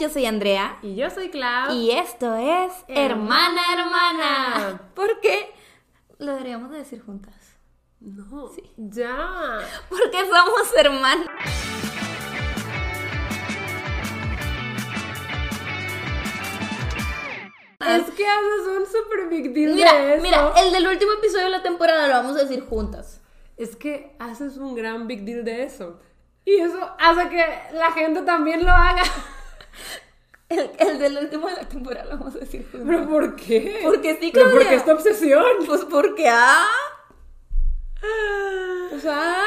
yo soy Andrea. Y yo soy Clau. Y esto es Hermana Hermana. Hermana. ¿Por qué? Lo deberíamos de decir juntas. No. Ya. Porque somos hermanas. Es que haces un super big deal de Mira, eso. mira, el del último episodio de la temporada lo vamos a decir juntas. Es que haces un gran big deal de eso. Y eso hace que la gente también lo haga. El, el del último de la temporada lo vamos a decir juntas. ¿Pero por qué? Porque sí, ¿Pero por Claudia. qué esta obsesión? Pues porque, ah. O sea,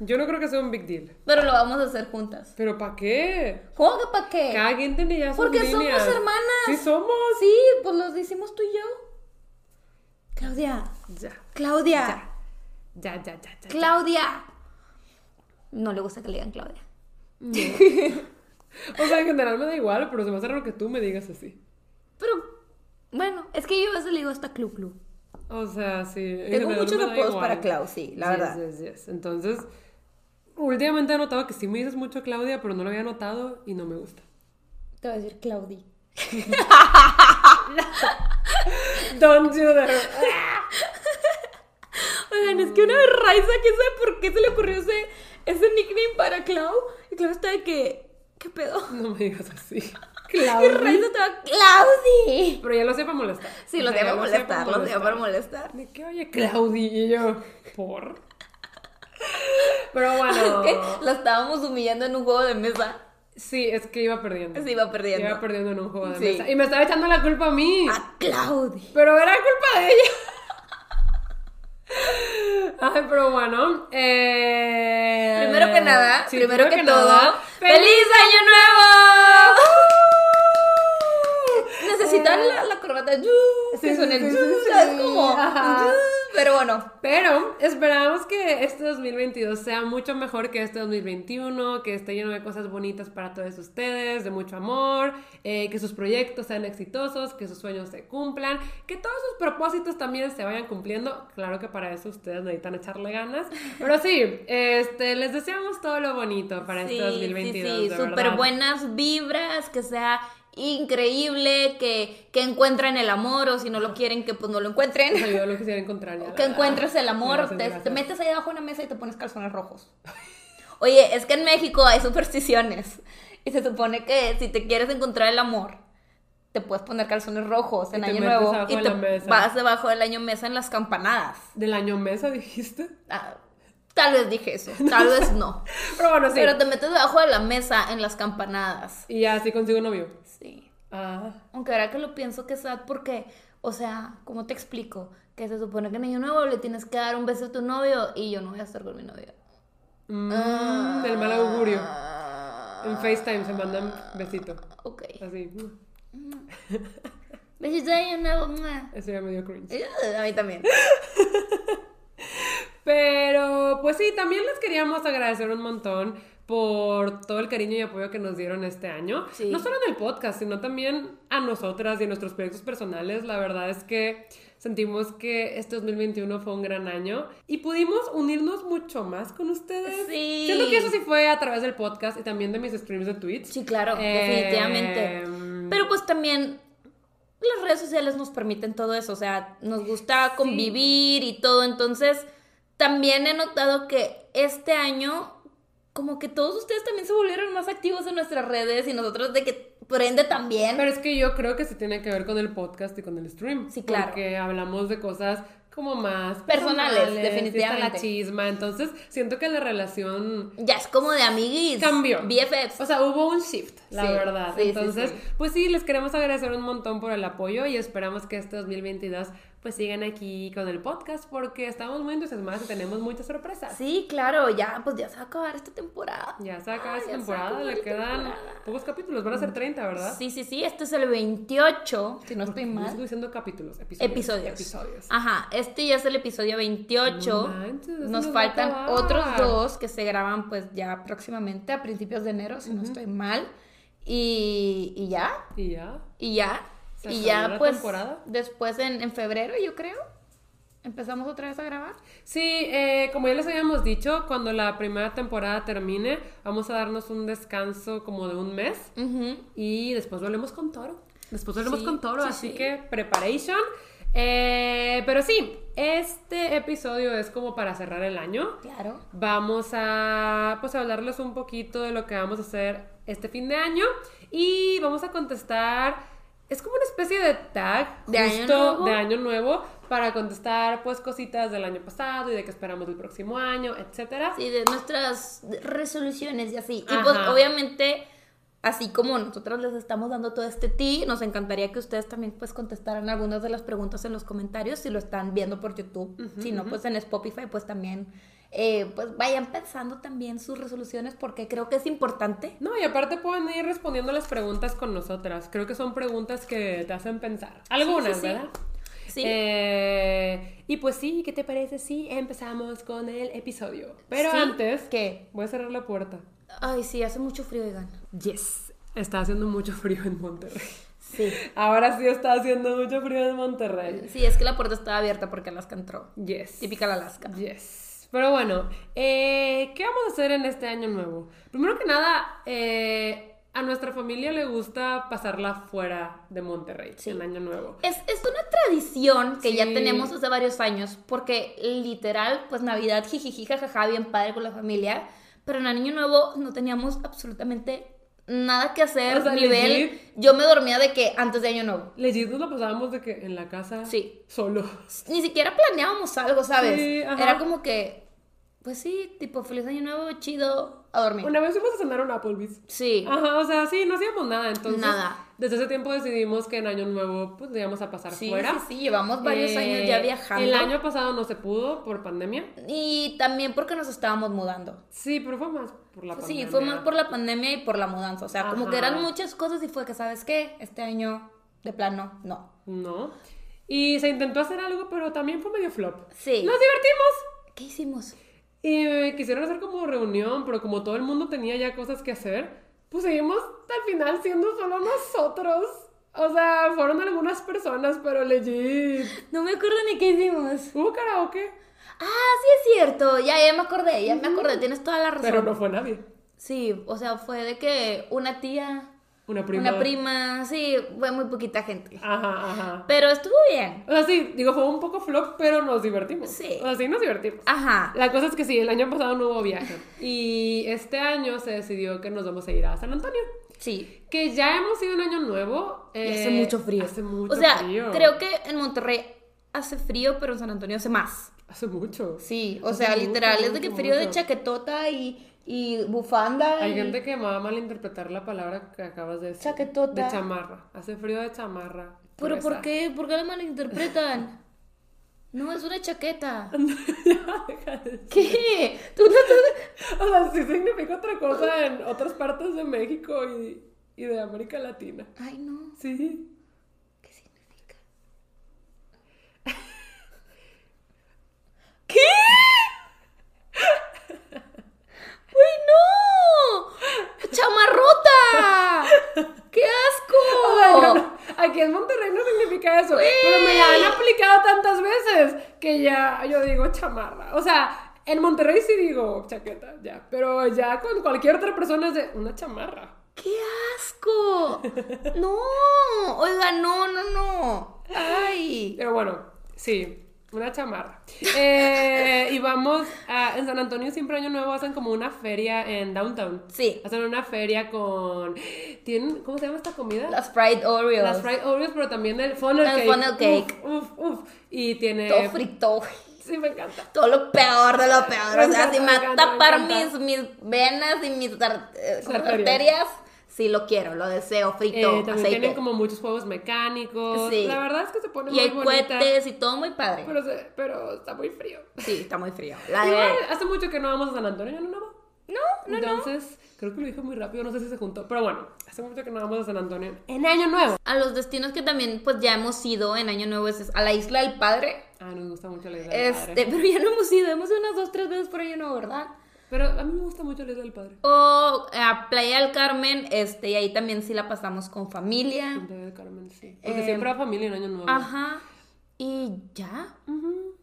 Yo no creo que sea un big deal. pero lo vamos a hacer juntas. ¿Pero para qué? ¿Cómo que para qué? Cada quien tiene ya sus Porque somos hermanas. Sí, somos. Sí, pues los hicimos tú y yo. Claudia, Ya. Claudia, Ya, ya, ya, ya. Claudia. No le gusta que le digan Claudia. O sea, en general me da igual, pero se me hace raro que tú me digas así. Pero, bueno, es que yo a veces le digo hasta Clu Clu. O sea, sí. en Tengo muchos apodos para Clau, sí, la Yes, verdad. yes, yes. Entonces, últimamente he notado que sí me dices mucho Claudia, pero no lo había notado y no me gusta. Te voy a decir Claudi. Don't do that. Oigan, es que una vez Raiza, ¿quién sabe por qué se le ocurrió ese, ese nickname para Clau? Y Clau está de que, ¿qué pedo? No me digas así. Claudia. Estaba, ¡Claudi! Pero ya lo sé para molestar. Sí, lo ya para molestar, lo sé para molestar. ¿De qué oye Claudia? Y yo, ¿por? Pero bueno. Que la estábamos humillando en un juego de mesa. Sí, es que iba perdiendo. Se iba perdiendo. Iba perdiendo en un juego de Sí. mesa. Y me estaba echando la culpa a mí. A Claudi. Pero era culpa de ella. Ay, pero bueno. eh, Primero que nada, sí, primero, que, todo, nada, ¡Feliz Año Nuevo! Necesitan la, la corbata. ¡yu! Sí, que suene sí, ¡yu! ajá. ¡yu! Pero bueno, Pero esperamos que este 2022 sea mucho mejor que este 2021, que esté lleno de cosas bonitas para todos ustedes, de mucho amor, eh, que sus proyectos sean exitosos, que sus sueños se cumplan, que todos sus propósitos también se vayan cumpliendo. Claro que para eso ustedes necesitan echarle ganas. Pero sí, este, les deseamos todo lo bonito para este 2022. sí, sí, súper buenas vibras, que sea increíble, que, que encuentren el amor o si no lo quieren, que pues no lo encuentren. O sea, yo lo quisiera encontrar ya. Que encuentres el amor, Gracias, te, gracias. te metes ahí debajo de una mesa y te pones calzones rojos. Oye, es que en México hay supersticiones y se supone que si te quieres encontrar el amor, te puedes poner calzones rojos en Y te Año Nuevo abajo y de te mesa. vas debajo del año mesa en las campanadas. Del año mesa, dijiste. Ah, tal vez dije eso, tal vez no. Pero bueno, sí. Pero te metes debajo de la mesa en las campanadas. Y ya así consigo novio. Sí. Ah. Aunque ahora que lo pienso que sad porque, o sea, ¿cómo te explico? Que se supone que en Año Nuevo le tienes que dar un beso a tu novio y yo no voy a estar con mi novio. Mm, del mal augurio. Ah, En FaceTime se mandan besito. Ok. Así. Besito de Año Nuevo. Eso ya me dio cringe. A mí también. Pero, pues sí, también les queríamos agradecer un montón por todo el cariño y apoyo que nos dieron este año. Sí. No solo en el podcast, sino también a nosotras y en nuestros proyectos personales. La verdad es que sentimos que este 2021 fue un gran año y pudimos unirnos mucho más con ustedes. Sí. Siento que eso sí fue a través del podcast y también de mis streams de Twitch. Sí, claro, Eh, definitivamente. Pero pues también las redes sociales nos permiten todo eso, o sea, nos gusta convivir y todo, entonces también he notado que este año como que todos ustedes también se volvieron más activos en nuestras redes y nosotros de que por ende también. Pero es que yo creo que sí tiene que ver con el podcast y con el stream. Sí, claro. Porque hablamos de cosas como más Personales, está definitivamente. la chisma. Entonces, siento que la relación ya es como de amiguis. cambió. BFFs. O sea, hubo un shift, la Sí, verdad. sí, Entonces, sí. pues sí, les queremos agradecer un montón por el apoyo y esperamos que este 2022 pues sigan aquí con el podcast porque estamos muy entusiasmados y tenemos muchas sorpresas. Sí, claro, ya, pues ya se va a acabar esta temporada. Ya se acaba Ah, esta ya se temporada, le quedan temporada. pocos capítulos, van a ser 30, ¿verdad? Sí, sí, sí, este es el 28, si no estoy mal. sigo diciendo capítulos, episodios. Episodios. Episodios. Ajá, este ya es el episodio 28. No manches, nos faltan otros dos que se graban pues ya próximamente a principios de enero, si no estoy mal. Y, y ya, Y ya. y ya. ¿Se y ya pues temporada? después en, en febrero yo creo. ¿Empezamos otra vez a grabar? Sí, eh, como ya les habíamos dicho, cuando la primera temporada termine, vamos a darnos un descanso como de un mes y después volvemos con Toro. Después volvemos Sí, con Toro, sí, así sí. que preparation. Eh, pero sí, este episodio es como para cerrar el año. Claro. Vamos a pues hablarles un poquito de lo que vamos a hacer este fin de año y vamos a contestar es como una especie de tag ¿De año justo nuevo? de año nuevo para contestar pues cositas del año pasado y de qué esperamos del próximo año, etcétera. Sí, de nuestras resoluciones y así. Y pues obviamente, así como nosotros les estamos dando todo este ti, nos encantaría que ustedes también pues contestaran algunas de las preguntas en los comentarios si lo están viendo por YouTube. si no, pues en Spotify pues también eh, pues vayan pensando también sus resoluciones porque creo que es importante. No, y aparte pueden ir respondiendo las preguntas con nosotras. Creo que son preguntas que te hacen pensar. Algunas, sí, sí. ¿verdad? Sí. Eh, y pues sí, ¿qué te parece si empezamos con el episodio? Pero antes, ¿Qué? voy a cerrar la puerta. Ay, sí, hace mucho frío, oigan. Yes. Está haciendo mucho frío en Monterrey. Sí. Ahora sí está haciendo mucho frío en Monterrey. Sí, es que la puerta estaba abierta porque Alaska entró. Yes. Típica la Alaska. Yes. Pero bueno, eh, ¿qué vamos a hacer en este año nuevo? Primero que nada, eh, a nuestra familia le gusta pasarla fuera de Monterrey Sí. en año nuevo. Es, es una tradición que ya tenemos hace varios años, porque literal, pues Navidad, jijiji, jajaja, bien padre con la familia, pero en Año Nuevo no teníamos absolutamente nada que hacer, O sea, nivel, legit. yo me dormía de que antes de Año Nuevo. Legit nos la pasábamos de que en la casa Sí. solo. Ni siquiera planeábamos algo, ¿sabes? Sí, ajá. Era como que, pues sí, tipo, feliz Año Nuevo, chido, a dormir. Una vez fuimos a cenar a un Applebee's. Sí, Ajá, o sea, sí, no hacíamos nada. Entonces, Nada. Desde ese tiempo decidimos que en Año Nuevo, pues, íbamos a pasar sí, fuera. sí, sí, llevamos varios Eh, años ya viajando. El año pasado no se pudo por pandemia. Y también porque nos estábamos mudando. Sí, pero fue más por la Sí, pandemia. fue más por la pandemia y por la mudanza. O sea, como Ajá. que eran muchas cosas y fue que, ¿sabes qué? Este año, de plano, no. No. Y se intentó hacer algo, pero también fue medio flop. Sí. Nos divertimos. ¿Qué hicimos? Y eh, quisieron hacer como reunión, pero como todo el mundo tenía ya cosas que hacer, pues seguimos al final siendo solo nosotros. O sea, fueron algunas personas, pero legit. No me acuerdo ni qué hicimos. Hubo karaoke, Ah, sí es cierto. Ya, ya me acordé, ya me acordé. Tienes toda la razón. pero no fue nadie. Sí, o sea, fue de que una tía, Una prima. una prima, sí, fue muy poquita gente. Ajá, ajá. Pero estuvo bien. O sea, sí, digo, fue un poco flop, pero nos divertimos. Sí. O sea, sí nos divertimos. Ajá. La cosa es que sí, el año pasado no hubo viaje. Y este año se decidió que nos vamos a ir a San Antonio. Sí. Que ya hemos ido un año nuevo. Y eh, hace mucho frío. Hace mucho o sea, frío. creo que en Monterrey hace frío, pero en San Antonio hace más. Hace mucho. Sí, o Hace sea, mucho, literal, es de que mucho, frío de chaquetota y, y bufanda. Hay y- gente que va a malinterpretar la palabra que acabas de decir. Chaquetota. De chamarra. Hace frío de chamarra. ¿Pero por qué? ¿Por qué la malinterpretan? No, es una chaqueta. ¿Qué? ¿Tú no estás... O sea, sí significa otra cosa en otras partes de México y, y de América Latina. Ay, no. Sí. ¿Qué significa? ¿Qué? ¡Uy, no! ¡Chamarrota! ¡Qué asco! no, aquí en Monterrey no significa eso. Pero me la han aplicado tantas veces que ya yo digo chamarra. O sea, en Monterrey sí digo chaqueta, ya. Pero ya con cualquier otra persona es de una chamarra. ¡Qué asco! ¡No! Oiga, no, no, no. ¡Ay! Pero bueno, sí, una chamarra. Eh, y vamos a. En San Antonio siempre año nuevo hacen como una feria en downtown. Sí. Hacen una feria con. ¿Tienen, ¿Cómo se llama esta comida? Las fried Oreos. Las fried Oreos, pero también el funnel El cake. funnel cake. Uf, uf, uf. Y tiene. Todo frito. Sí, me encanta. Todo lo peor de lo peor. Me o sea, encanta, si me va a tapar mis, mis venas y mis eh. Arterias. Sí lo quiero, lo deseo, frito, Eh, también aceite. tienen como muchos juegos mecánicos. Sí. La verdad es que se pone Y muy hay bonita. cohetes y todo muy padre. Pero, se- pero está muy frío. Sí, está muy frío. La de- Igual, hace mucho que no vamos a San Antonio, ¿no? no? No, no, no. Entonces, creo que lo dije muy rápido, no sé si se juntó. Pero bueno, hace mucho que no vamos a San Antonio. En Año Nuevo. A los destinos que también pues ya hemos ido en Año Nuevo es a la Isla del Padre. Ah, nos gusta mucho la isla del Este, padre. pero ya no hemos ido, hemos ido unas dos, tres veces por Año Nuevo, ¿verdad? Pero a mí me gusta mucho la isla del padre. O a Playa del Carmen, este, y ahí también sí la pasamos con familia. En Playa del Carmen, sí. Porque Eh, siempre va familia en Año Nuevo. Ajá. Y ya. Ujú.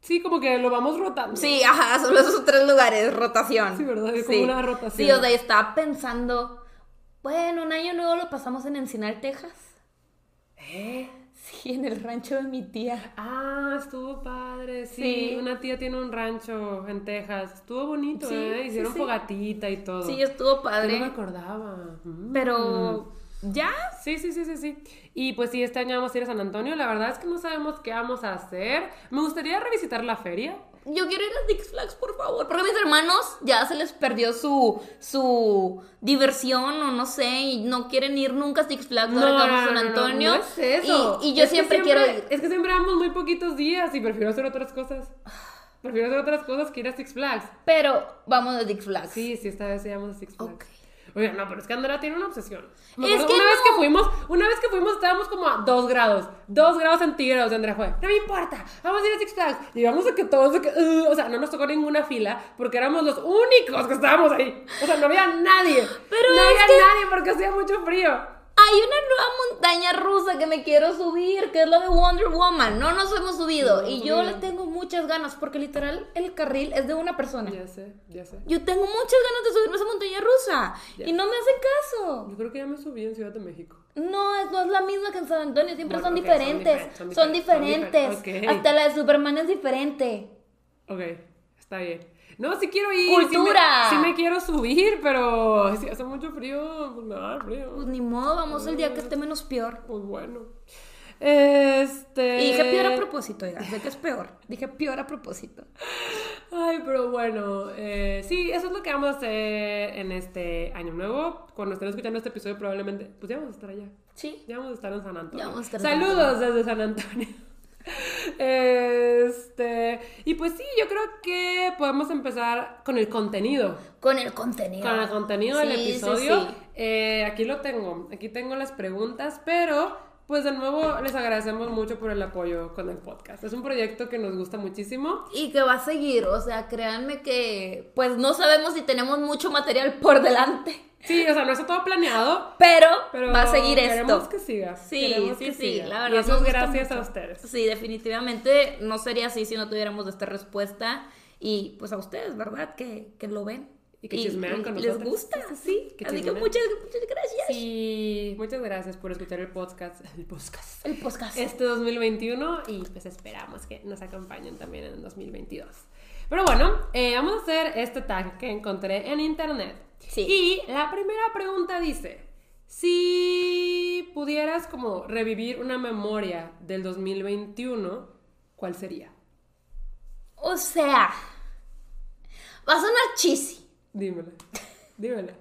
Sí, como que lo vamos rotando. Sí, ajá, solo esos tres lugares, rotación. Sí, ¿verdad? Es como una rotación. Sí, o sea, estaba pensando, bueno, un año nuevo lo pasamos en Encinar, Texas. ¿Eh? En el rancho de mi tía. Ah, estuvo padre. Sí, Sí. una tía tiene un rancho en Texas. Estuvo bonito, Sí, ¿eh? Hicieron sí. fogatita y todo. Sí, estuvo Yo padre. no me acordaba. Mm. Pero, ¿ya? Sí, sí, sí, sí, sí. Y pues sí, este año vamos a ir a San Antonio. La verdad es que no sabemos qué vamos a hacer. Me gustaría revisitar la feria. Yo quiero ir a Six Flags, por favor. Porque a mis hermanos ya se les perdió su, su diversión o no sé, y no quieren ir nunca a Six Flags ahora que vamos a San Antonio. no es eso. Y, y yo Es siempre, quiero ir. Es que siempre vamos muy poquitos días y prefiero hacer otras cosas. Prefiero hacer otras cosas que ir a Six Flags. Pero vamos a Six Flags. Sí, sí, esta vez sí vamos a Six Flags. Ok. Oye, no, pero es que Andrea tiene una obsesión. Me Es que una vez que fuimos, una vez que fuimos estábamos como a dos grados, dos grados centígrados Andrea fue, no me importa, vamos a ir a Six Flags. Llegamos a que todos, que, "Ugh", o sea, no nos tocó ninguna fila porque éramos los únicos que estábamos ahí. O sea, no había nadie. Pero no había que- nadie porque hacía mucho frío. Hay una nueva montaña rusa que me quiero subir, que es la de Wonder Woman. No nos hemos subido. No, y yo subido. le tengo muchas ganas, porque literal el carril es de una persona. Ya sé, ya sé. Yo tengo muchas ganas de subirme a esa montaña rusa. Ya. Y no me hacen caso. Yo creo que ya me subí en Ciudad de México. No, es, no es la misma que en San Antonio, siempre Bueno, son, ok, son diferentes. diferentes, son diferentes, diferentes. son diferentes, ok. Hasta la de Superman es diferente. Ok, está bien. No, sí quiero ir. ¡Cultura! Sí me, sí me quiero subir, pero si hace mucho frío, pues me va a dar frío. Pues ni modo, vamos el día que esté menos peor. Pues bueno. Este. Y dije peor a propósito, oiga, sé que es peor. Dije peor a propósito. Ay, pero bueno. eh, sí, eso es lo que vamos a hacer en este año nuevo. Cuando estén escuchando este episodio, probablemente. Pues ya vamos a estar allá. Sí. Ya vamos a estar en San Antonio. Ya vamos a estar en San Saludos desde San Antonio. Este. Y pues sí, yo creo que podemos empezar con el contenido. Con el contenido. Con el contenido del Sí, sí, episodio. sí. Eh, aquí lo tengo. Aquí tengo las preguntas, pero pues de nuevo les agradecemos mucho por el apoyo con el podcast. Es un proyecto que nos gusta muchísimo. Y que va a seguir, o sea, créanme que pues no sabemos si tenemos mucho material por delante, Sí, o sea, no está todo planeado, pero, pero va a seguir queremos esto. que siga. Sí, queremos sí, que sí, siga. la Y verdad eso nos es gracias a mucho. ustedes. Sí, definitivamente no sería así si no tuviéramos esta respuesta y pues a ustedes, ¿verdad? Que, que lo ven. Y que chismean con les nosotros. gusta, Sí, sí, que Así que muchas, muchas gracias. Sí, muchas gracias por escuchar el podcast. El podcast. El podcast. Este 2021 y pues esperamos que nos acompañen también en el 2022. Pero bueno, eh, vamos a hacer este tag que encontré en internet. Sí. Y la primera pregunta dice, si pudieras como revivir una memoria del 2021, ¿cuál sería? O sea, va a sonar cheesy, Dímela, dímela.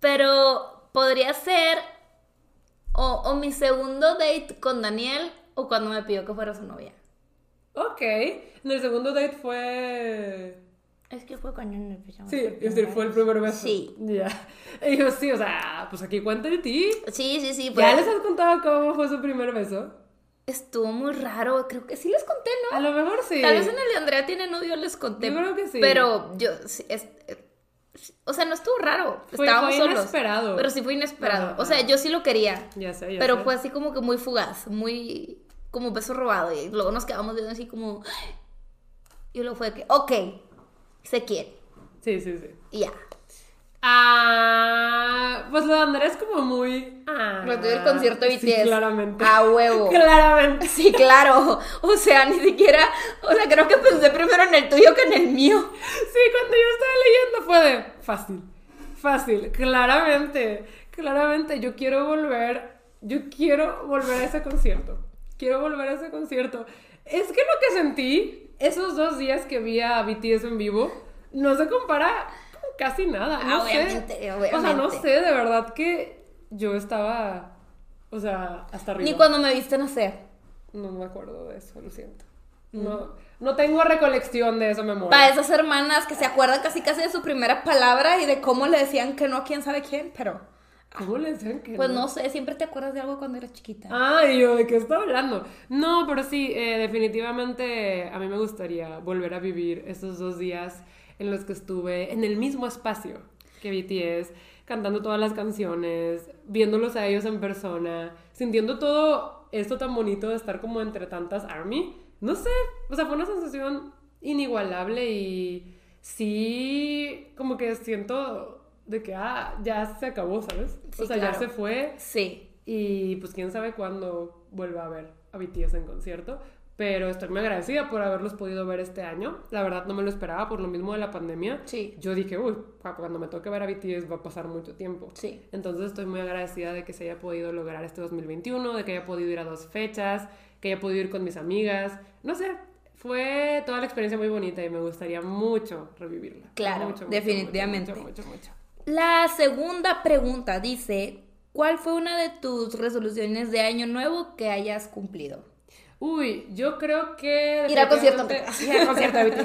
pero podría ser o, o mi segundo date con Daniel o cuando me pidió que fuera su novia. Ok, en el segundo date fue... Es que fue cuando nos empezamos. Sí, por es decir, primera fue el primer beso. Sí. Ya. Y yo, sí, o sea, pues aquí cuenta de ti. Sí, sí, sí. ¿Ya pues, les has contado cómo fue su primer beso? Estuvo muy raro. Creo que sí les conté, ¿no? A lo mejor sí. Tal vez en el de Andrea tiene novio les conté. Yo creo que sí. Pero yo, sí, es- eh, o sea, no estuvo raro. Fue- Estábamos fue solos. inesperado. Pero sí fue inesperado. Ajá, O sea, ajá. yo sí lo quería. Ya sé, ya pero sé. fue así como que muy fugaz, muy como beso robado. Y luego nos quedamos viendo así como. Y luego fue que, ok, se quiere. Sí, sí, sí. Y ya. Ah, pues lo de Andrés como muy... Ah, Lo el concierto de Sí, BTS. claramente. A huevo. Claramente. Sí, claro. O sea, ni siquiera. O sea, creo que pensé primero en el tuyo que en el mío. Sí, cuando yo estaba leyendo fue de fácil, fácil, claramente, claramente yo quiero volver, yo quiero volver a ese concierto, quiero volver a ese concierto. Es que lo que sentí esos dos días que vi a BTS en vivo no se compara con casi nada, no Obviamente, sé. obviamente. O sea, no sé, de verdad que yo estaba, o sea, hasta arriba. Ni cuando me viste nacer. No me acuerdo de eso, lo siento. No, no tengo recolección de esa memoria. Para esas hermanas que se acuerdan casi casi de su primera palabra y de cómo le decían que no a quién sabe quién, pero. ¿Cómo le decían que Pues no sé, siempre te acuerdas de algo cuando eras chiquita. Ay, yo, ¿de qué está hablando? No, pero sí, eh, definitivamente a mí me gustaría volver a vivir esos dos días en los que estuve en el mismo espacio que BTS, cantando todas las canciones, viéndolos a ellos en persona, sintiendo todo esto tan bonito de estar como entre tantas ARMY. no sé, o sea, fue una sensación inigualable y sí, como que siento de que, ah, ya se acabó, ¿sabes? o sea, ya se fue. Sí. Y pues quién sabe cuándo vuelva a ver a BTS en concierto. Pero estoy muy agradecida por haberlos podido ver este año. La verdad no me lo esperaba por lo mismo de la pandemia. Sí. Yo dije, uy, cuando me toque ver a BTS va a pasar mucho tiempo. Sí. Entonces estoy muy agradecida de que se haya podido lograr este 2021, de que haya podido ir a dos fechas, que haya podido ir con mis amigas. No sé, fue toda la experiencia muy bonita y me gustaría mucho revivirla. Claro, Mucho, mucho, definitivamente. Mucho, mucho, mucho. La segunda pregunta dice, ¿cuál fue una de tus resoluciones de año nuevo que hayas cumplido? Uy, yo creo que... Ir al concierto. Ir al concierto.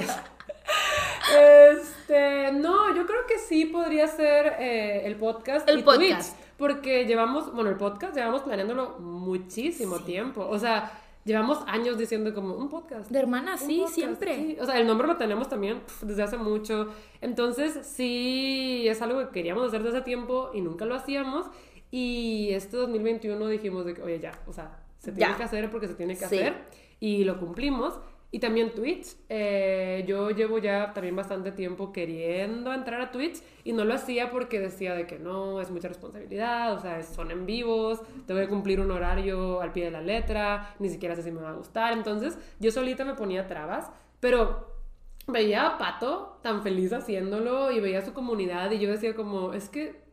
Este, no, yo creo que sí podría ser eh, el podcast El y podcast. Twitch, porque llevamos, bueno, el podcast llevamos planeándolo muchísimo tiempo, o sea, llevamos años diciendo como un podcast. De hermana, un sí, podcast, siempre. sí. O sea, el nombre lo tenemos también pf, desde hace mucho, entonces sí es algo que queríamos hacer desde hace tiempo y nunca lo hacíamos y este 2021 dijimos de que, oye, ya, o sea, se tiene Ya. que hacer porque se tiene que Sí. hacer y lo cumplimos. Y también Twitch. Eh, yo llevo ya también bastante tiempo queriendo entrar a Twitch y no lo hacía porque decía de que no, es mucha responsabilidad, o sea, son en vivos, tengo que cumplir un horario al pie de la letra, ni siquiera sé si me va a gustar. Entonces yo solita me ponía trabas, pero veía a Pato tan feliz haciéndolo y veía su comunidad y yo decía como, es que,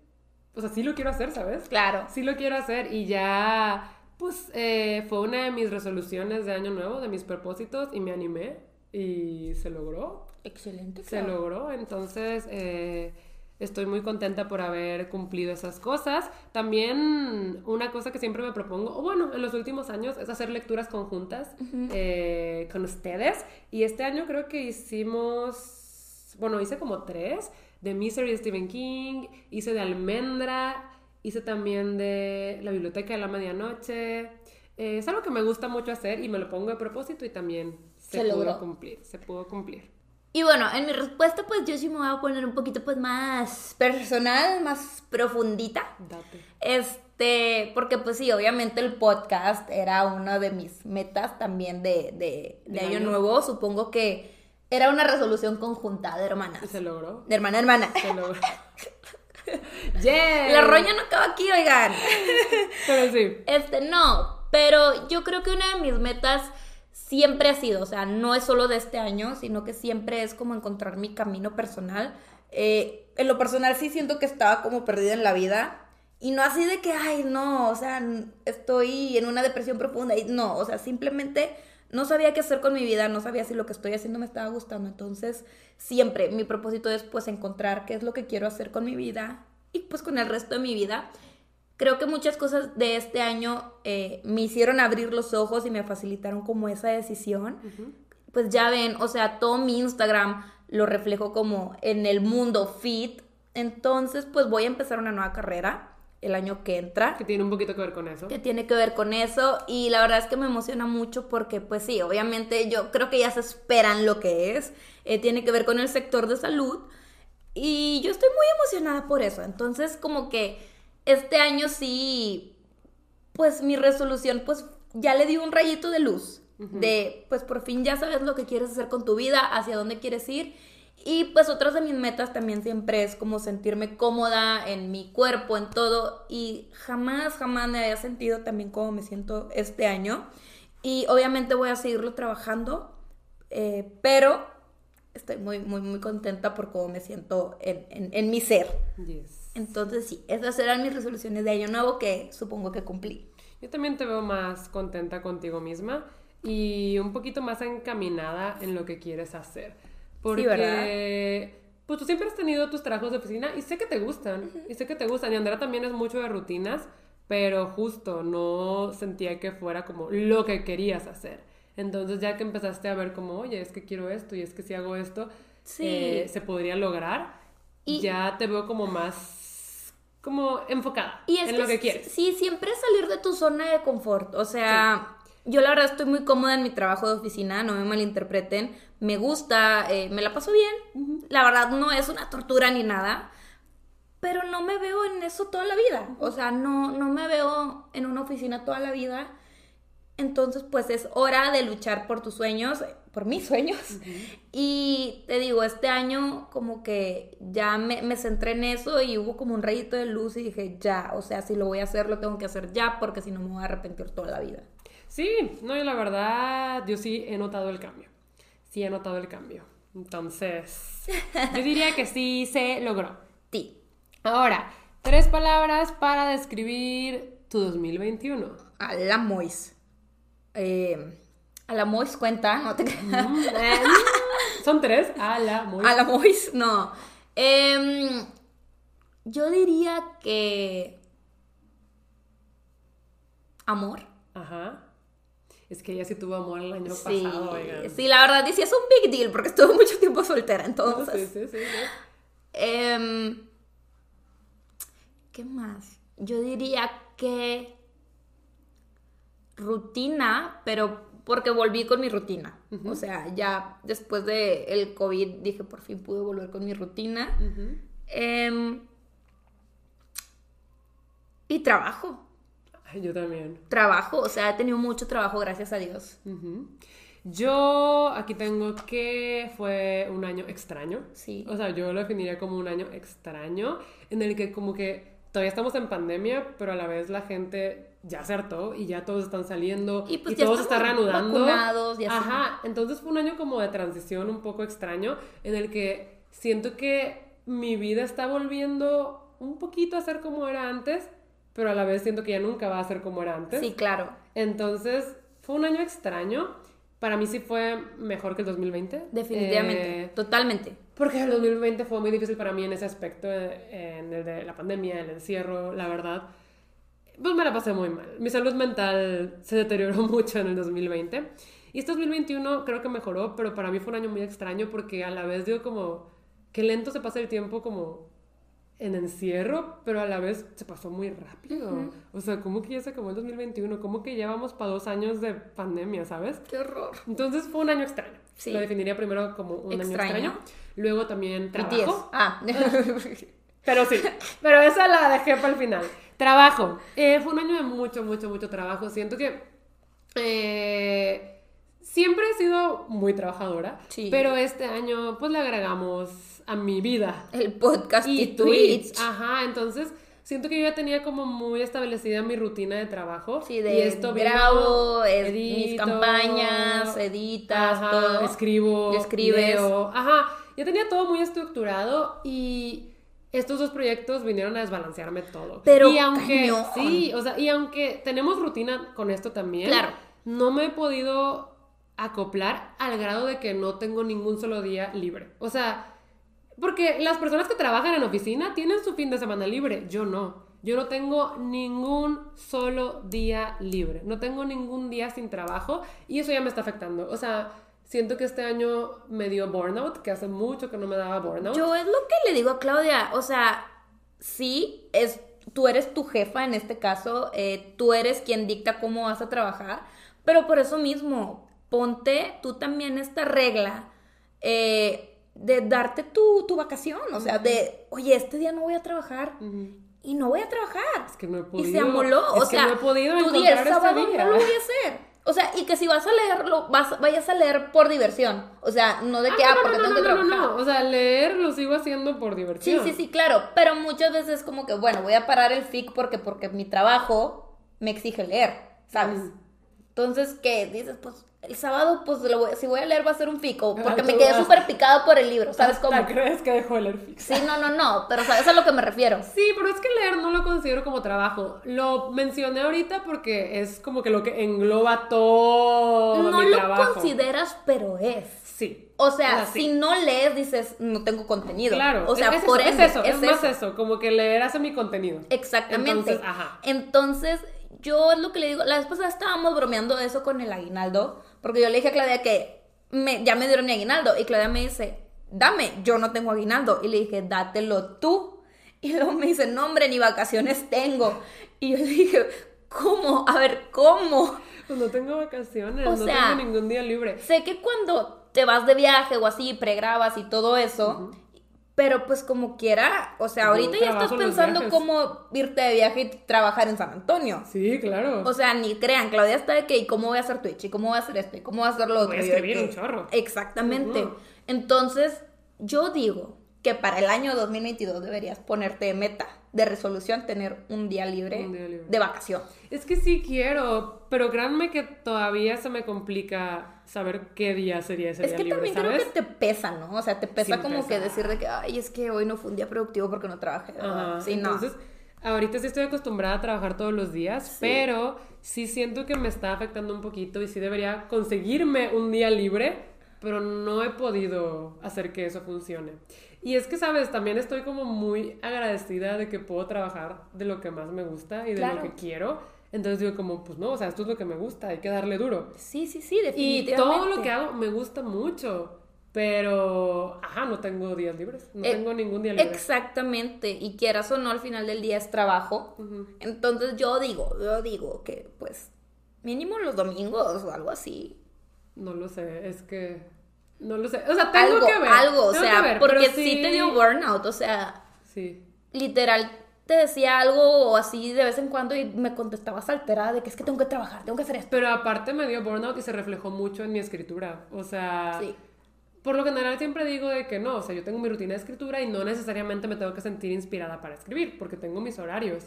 o sea, sí lo quiero hacer, ¿sabes? Claro. Sí lo quiero hacer y ya, pues eh, fue una de mis resoluciones de año nuevo, de mis propósitos y me animé y se logró, Excelente. se logró, entonces eh, estoy muy contenta por haber cumplido esas cosas. También una cosa que siempre me propongo, o bueno, en los últimos años, es hacer lecturas conjuntas eh, con ustedes y este año creo que hicimos, bueno, hice como tres, de Misery de Stephen King, hice de Almendra, hice también de La Biblioteca de la Medianoche. Eh, es algo que me gusta mucho hacer y me lo pongo de propósito y también se, Se pudo logró. cumplir, se pudo cumplir. Y bueno, en mi respuesta, pues yo sí me voy a poner un poquito pues más personal, más profundita. Date. Este, porque pues sí, obviamente el podcast era una de mis metas también de, de, de ¿Del año año? nuevo. Supongo que era una resolución conjunta de hermanas. Y se logró. De hermana a hermana. Se logró. ¡Yeah! La roña no acaba aquí, oigan. Pero sí. Este, no, pero yo creo que una de mis metas siempre ha sido, o sea, no es solo de este año, sino que siempre es como encontrar mi camino personal. Eh, en lo personal sí siento que estaba como perdida en la vida. Y no así de que, ay, no, o sea, estoy en una depresión profunda. Y no, o sea, simplemente no sabía qué hacer con mi vida, no sabía si lo que estoy haciendo me estaba gustando. Entonces, siempre mi propósito es pues encontrar qué es lo que quiero hacer con mi vida y pues con el resto de mi vida. Creo que muchas cosas de este año eh, me hicieron abrir los ojos y me facilitaron como esa decisión. Pues ya ven, o sea, todo mi Instagram lo reflejo como en el mundo fit. Entonces, pues voy a empezar una nueva carrera el año que entra. Que tiene un poquito que ver con eso. que tiene que ver con eso. Y la verdad es que me emociona mucho porque pues sí, obviamente yo creo que ya se esperan lo que es, Eh, tiene que ver con el sector de salud. Y yo estoy muy emocionada por eso, entonces como que este año sí, pues mi resolución pues ya le di un rayito de luz, de pues por fin ya sabes lo que quieres hacer con tu vida, hacia dónde quieres ir y pues otras de mis metas también siempre es como sentirme cómoda en mi cuerpo, en todo. Y jamás, jamás me había sentido también como me siento este año. Y obviamente voy a seguirlo trabajando, eh, pero estoy muy, muy, muy contenta por cómo me siento en, en- en mi ser. Yes. Entonces sí, esas eran mis resoluciones de año nuevo que supongo que cumplí. Yo también te veo más contenta contigo misma y un poquito más encaminada en lo que quieres hacer. Porque, pues tú siempre has tenido tus trabajos de oficina y sé que te gustan. Y sé que te gustan. Y Andrea también es mucho de rutinas, pero justo no sentía que fuera como lo que querías hacer. Entonces ya que empezaste a ver como, oye, es que quiero esto y es que si hago esto, Sí. eh, se podría lograr. Y- ya te veo como más, como enfocada Y es en que lo que quieres. Sí, siempre salir de tu zona de confort. O sea, yo la verdad estoy muy cómoda en mi trabajo de oficina, no me malinterpreten. Me gusta, eh, me la paso bien. La verdad no es una tortura ni nada. Pero no me veo en eso toda la vida. O sea, no, no me veo en una oficina toda la vida. Entonces, pues es hora de luchar por tus sueños, por mis sueños. Y te digo, este año como que ya me, me, centré en eso y hubo como un rayito de luz y dije, ya, o sea, si lo voy a hacer, lo tengo que hacer ya porque si no me voy a arrepentir toda la vida. Sí, no, y la verdad, yo sí he notado el cambio. Sí he notado el cambio. Entonces, yo diría que sí se logró. Sí. Ahora, tres palabras para describir tu 2021. A la Mois. Eh, a la Mois cuenta, no te creas. Mm, eh, Son tres. A la Mois. A la Mois, no. Em, yo diría que. Amor. Ajá. Es que ella sí tuvo amor el año pasado, oigan. Sí, la verdad, sí es un big deal porque estuvo mucho tiempo soltera, entonces. sí, sí, sí. sí. Em, ¿Qué más? Yo diría que rutina, pero porque volví con mi rutina. O sea, ya después del el COVID dije, por fin pude volver con mi rutina. Em, y trabajo. Yo también. Trabajo, o sea, he tenido mucho trabajo, gracias a Dios. Yo aquí tengo que fue un año extraño. Sí. O sea, yo lo definiría como un año extraño, en el que como que todavía estamos en pandemia, pero a la vez la gente ya acertó y ya todos están saliendo y, pues todo se está reanudando. Vacunados y así. Ajá, entonces fue un año como de transición un poco extraño, en el que siento que mi vida está volviendo un poquito a ser como era antes, pero a la vez siento que ya nunca va a ser como era antes. Sí, claro. Entonces, fue un año extraño. Para mí sí fue mejor que el 2020. Definitivamente, Eh, totalmente. porque el 2020 fue muy difícil para mí en ese aspecto, en el de la pandemia, el encierro, la verdad. Pues me la pasé muy mal. Mi salud mental se deterioró mucho en el 2020. Y este 2021 creo que mejoró, pero para mí fue un año muy extraño porque a la vez digo como, qué lento se pasa el tiempo como en encierro, pero a la vez se pasó muy rápido. O sea, ¿cómo que ya se acabó el 2021? ¿Cómo que ya vamos para dos años de pandemia, sabes? Qué horror. Entonces fue un año extraño. Sí. Lo definiría primero como un año Extraño. Luego también trabajo. Ah. Pero sí, pero esa la dejé para el final. Trabajo. Eh, fue un año de mucho, mucho, mucho trabajo. Siento que eh, siempre he sido muy trabajadora, Sí. pero este año pues le agregamos a mi vida El podcast y, y Twitch. Twitch. Ajá, entonces siento que yo ya tenía como muy establecida mi rutina de trabajo. Sí, de y esto vino, grabo, es- mis campañas, editas, ajá, todo. escribo, escribes. leo, ajá, ya tenía todo muy estructurado y estos dos proyectos vinieron a desbalancearme todo. Pero y aunque cañón. sí, o sea, y aunque tenemos rutina con esto también, Claro. no me he podido acoplar al grado de que no tengo ningún solo día libre. O sea, porque las personas que trabajan en oficina tienen su fin de semana libre, yo no. Yo no tengo ningún solo día libre, no tengo ningún día sin trabajo y eso ya me está afectando. O sea, siento que este año me dio burnout, que hace mucho que no me daba burnout. Yo es lo que le digo a Claudia, o sea, sí, es, tú eres tu jefa en este caso, eh, tú eres quien dicta cómo vas a trabajar, pero por eso mismo, ponte tú también esta regla eh, de darte tu, tu vacación, o sea, de, oye, este día no voy a trabajar. Y no voy a trabajar. Es que no he Y podido. se amoló. Es o que sea, no he podido tu día el este sábado día. no lo voy a hacer. O sea, y que si vas a leerlo, vas, vayas a leer por diversión. O sea, no de que, ah, no, porque no, tengo que no, no, trabajar. no. O sea, leer lo sigo haciendo por Sí, diversión. sí, sí, claro. Pero muchas veces como que, bueno, voy a parar el FIC porque, porque mi trabajo me exige leer, ¿sabes? Entonces, ¿qué? Dices, pues, el sábado, pues, lo voy- si voy a leer va a ser un FIC. O porque Ah, me quedé súper picado por el libro, ¿sabes ¿Hasta cómo? crees que dejo de leer fix? Sí, no, no, no. Pero, ¿sabes a lo que me refiero? Sí, pero es que leer no lo considero como trabajo. Lo mencioné ahorita porque es como que lo que engloba todo No mi lo trabajo. consideras, pero es. Sí. O sea, si no lees, dices, no tengo contenido. Claro. O sea, es, es por eso, ende, es eso, es, más eso, como que leer hace mi contenido. Exactamente. Entonces, ajá. Entonces, yo es lo que le digo, la vez pasada estábamos bromeando eso con el aguinaldo, porque yo le dije a Claudia que me, ya me dieron mi aguinaldo, y Claudia me dice, dame, yo no tengo aguinaldo, y le dije, dátelo tú, y luego me dice, no hombre, ni vacaciones tengo, y yo le dije, ¿cómo? A ver, ¿cómo? Pues no tengo vacaciones, O no sea, tengo ningún día libre. Sé que cuando te vas de viaje o así, pregrabas y todo eso, Pero pues como quiera, o sea, ahorita ya estás pensando cómo irte de viaje y trabajar en San Antonio. Sí, claro. O sea, ni crean, Claudia está de que, ¿y cómo voy a hacer Twitch? ¿Y cómo voy a hacer esto? ¿Y cómo voy a hacer lo otro? Voy a escribir un chorro. Exactamente. Entonces, yo digo que para el año 2022 deberías ponerte de meta, de resolución, tener un día libre, Un día libre. de vacación. Es que sí quiero, pero créanme que todavía se me complica saber qué día sería ese Es día que libre, también ¿sabes? creo que te pesa, ¿no? O sea, te pesa Sí, como pesa. que decir de que, ay, es que hoy no fue un día productivo porque no trabajé. Ajá, Sí, no. entonces, ahorita sí estoy acostumbrada a trabajar todos los días, Sí. pero sí siento que me está afectando un poquito y sí debería conseguirme un día libre, pero no he podido hacer que eso funcione. Y es que, sabes, también estoy como muy agradecida de que puedo trabajar de lo que más me gusta y de Claro. lo que quiero. Entonces digo como, pues no, o sea, esto es lo que me gusta, hay que darle duro. Sí, sí, sí, Y definitivamente. todo lo que hago me gusta mucho, pero, ajá, no tengo días libres, no Eh, tengo ningún día libre. Exactamente, y quieras o no, al final del día es trabajo. Entonces yo digo, yo digo que pues mínimo los domingos o algo así. No lo sé, es que no lo sé. O sea, tengo algo, que ver. algo, o sea, ver, porque pero sí... te dio burnout, o sea, Sí. literal te decía algo así de vez en cuando y me contestabas alterada de que es que tengo que trabajar, tengo que hacer esto. Pero aparte me dio burnout y se reflejó mucho en mi escritura. O sea, Sí. por lo general siempre digo de que no, o sea, yo tengo mi rutina de escritura y no necesariamente me tengo que sentir inspirada para escribir, porque tengo mis horarios.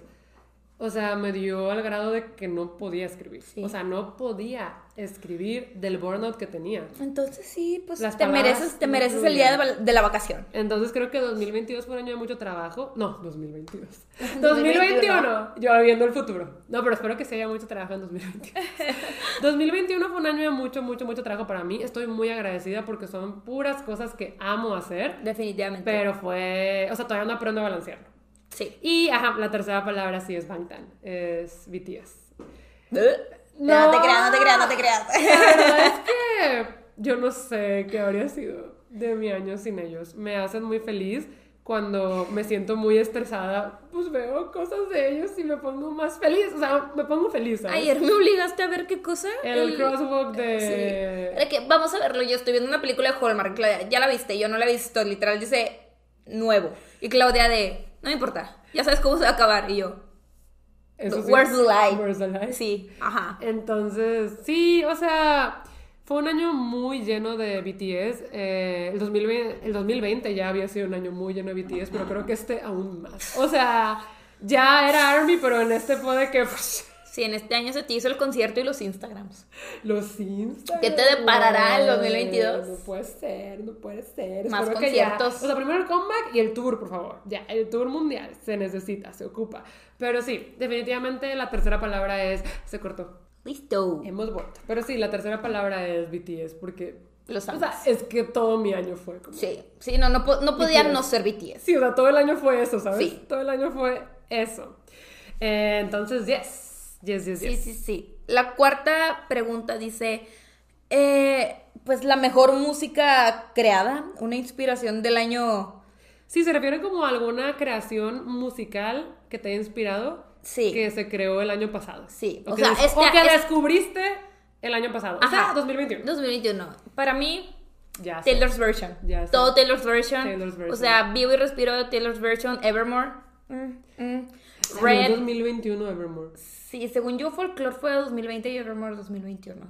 O sea, me dio al grado de que no podía escribir. Sí. O sea, no podía escribir del burnout que tenía. Entonces sí, pues Las te mereces, te no mereces el día de, la vacación. Entonces creo que 2022 fue un año de mucho trabajo. No, 2022. 2021. 2021. Yo viendo el futuro. No, pero espero que se haya mucho trabajo en 2021. 2021 fue un año de mucho, mucho, mucho trabajo para mí. Estoy muy agradecida porque son puras cosas que amo hacer. Definitivamente. Pero fue... O sea, todavía no aprendo a balancearlo. Sí. Y, ajá, la tercera palabra sí es Bangtan. Es BTS. No, te creas, no te creas, no te creas. La verdad es que yo no sé qué habría sido de mi año sin ellos. Me hacen muy feliz. Cuando me siento muy estresada, pues veo cosas de ellos y me pongo más feliz. O sea, me pongo feliz. ¿sabes? Ayer me obligaste a ver qué cosa. El, crosswalk de... Sí. Era que vamos a verlo. Yo estoy viendo una película de Hallmark. Claudia, ya la viste. Yo no la he visto. Literal dice nuevo. Y Claudia de, no me importa. Ya sabes cómo se va a acabar. Y yo, Eso sí. Where's the lie? Where's the sí, ajá. Entonces, sí, o sea, fue un año muy lleno de BTS. Eh, el, 2020, el 2020 ya había sido un año muy lleno de BTS, pero creo que este aún más. O sea, ya era ARMY, pero en este fue de que pues, Sí, en este año se te hizo el concierto y los Instagrams. los Instagram. ¿Qué te deparará el güey, 2022? No puede ser, no puede ser. Más Espero que ya- conciertos. O sea, primero el comeback y el tour, por favor. Ya, el tour mundial se necesita, se ocupa. Pero sí, definitivamente la tercera palabra es... Se cortó. Listo. Hemos vuelto. Pero sí, la tercera palabra es BTS porque... Los O sea, es que todo mi año fue como... Sí, sí, no, no, no podía BTS. no ser BTS. Sí, o sea, todo el año fue eso, ¿sabes? Sí. Todo el año fue eso. Eh, entonces, yes. Yes, yes, Sí, yes. sí, sí. La cuarta pregunta dice, eh, pues la mejor música creada, una inspiración del año... Sí, se refiere como a alguna creación musical que te haya inspirado. Sí. Que se creó el año pasado. Sí, O, o que, sea, este- o que es- descubriste el año pasado. O sea, Ajá. 2021. 2021. Para mí, Ya sé. Taylor's version. Ya sé. Todo Taylor's version. Taylor's version. O sea, vivo y respiro Taylor's version, Evermore. Mm, mm. Red. 2021 Evermore. Sí, según yo, Folklore fue 2020 y Evermore 2021.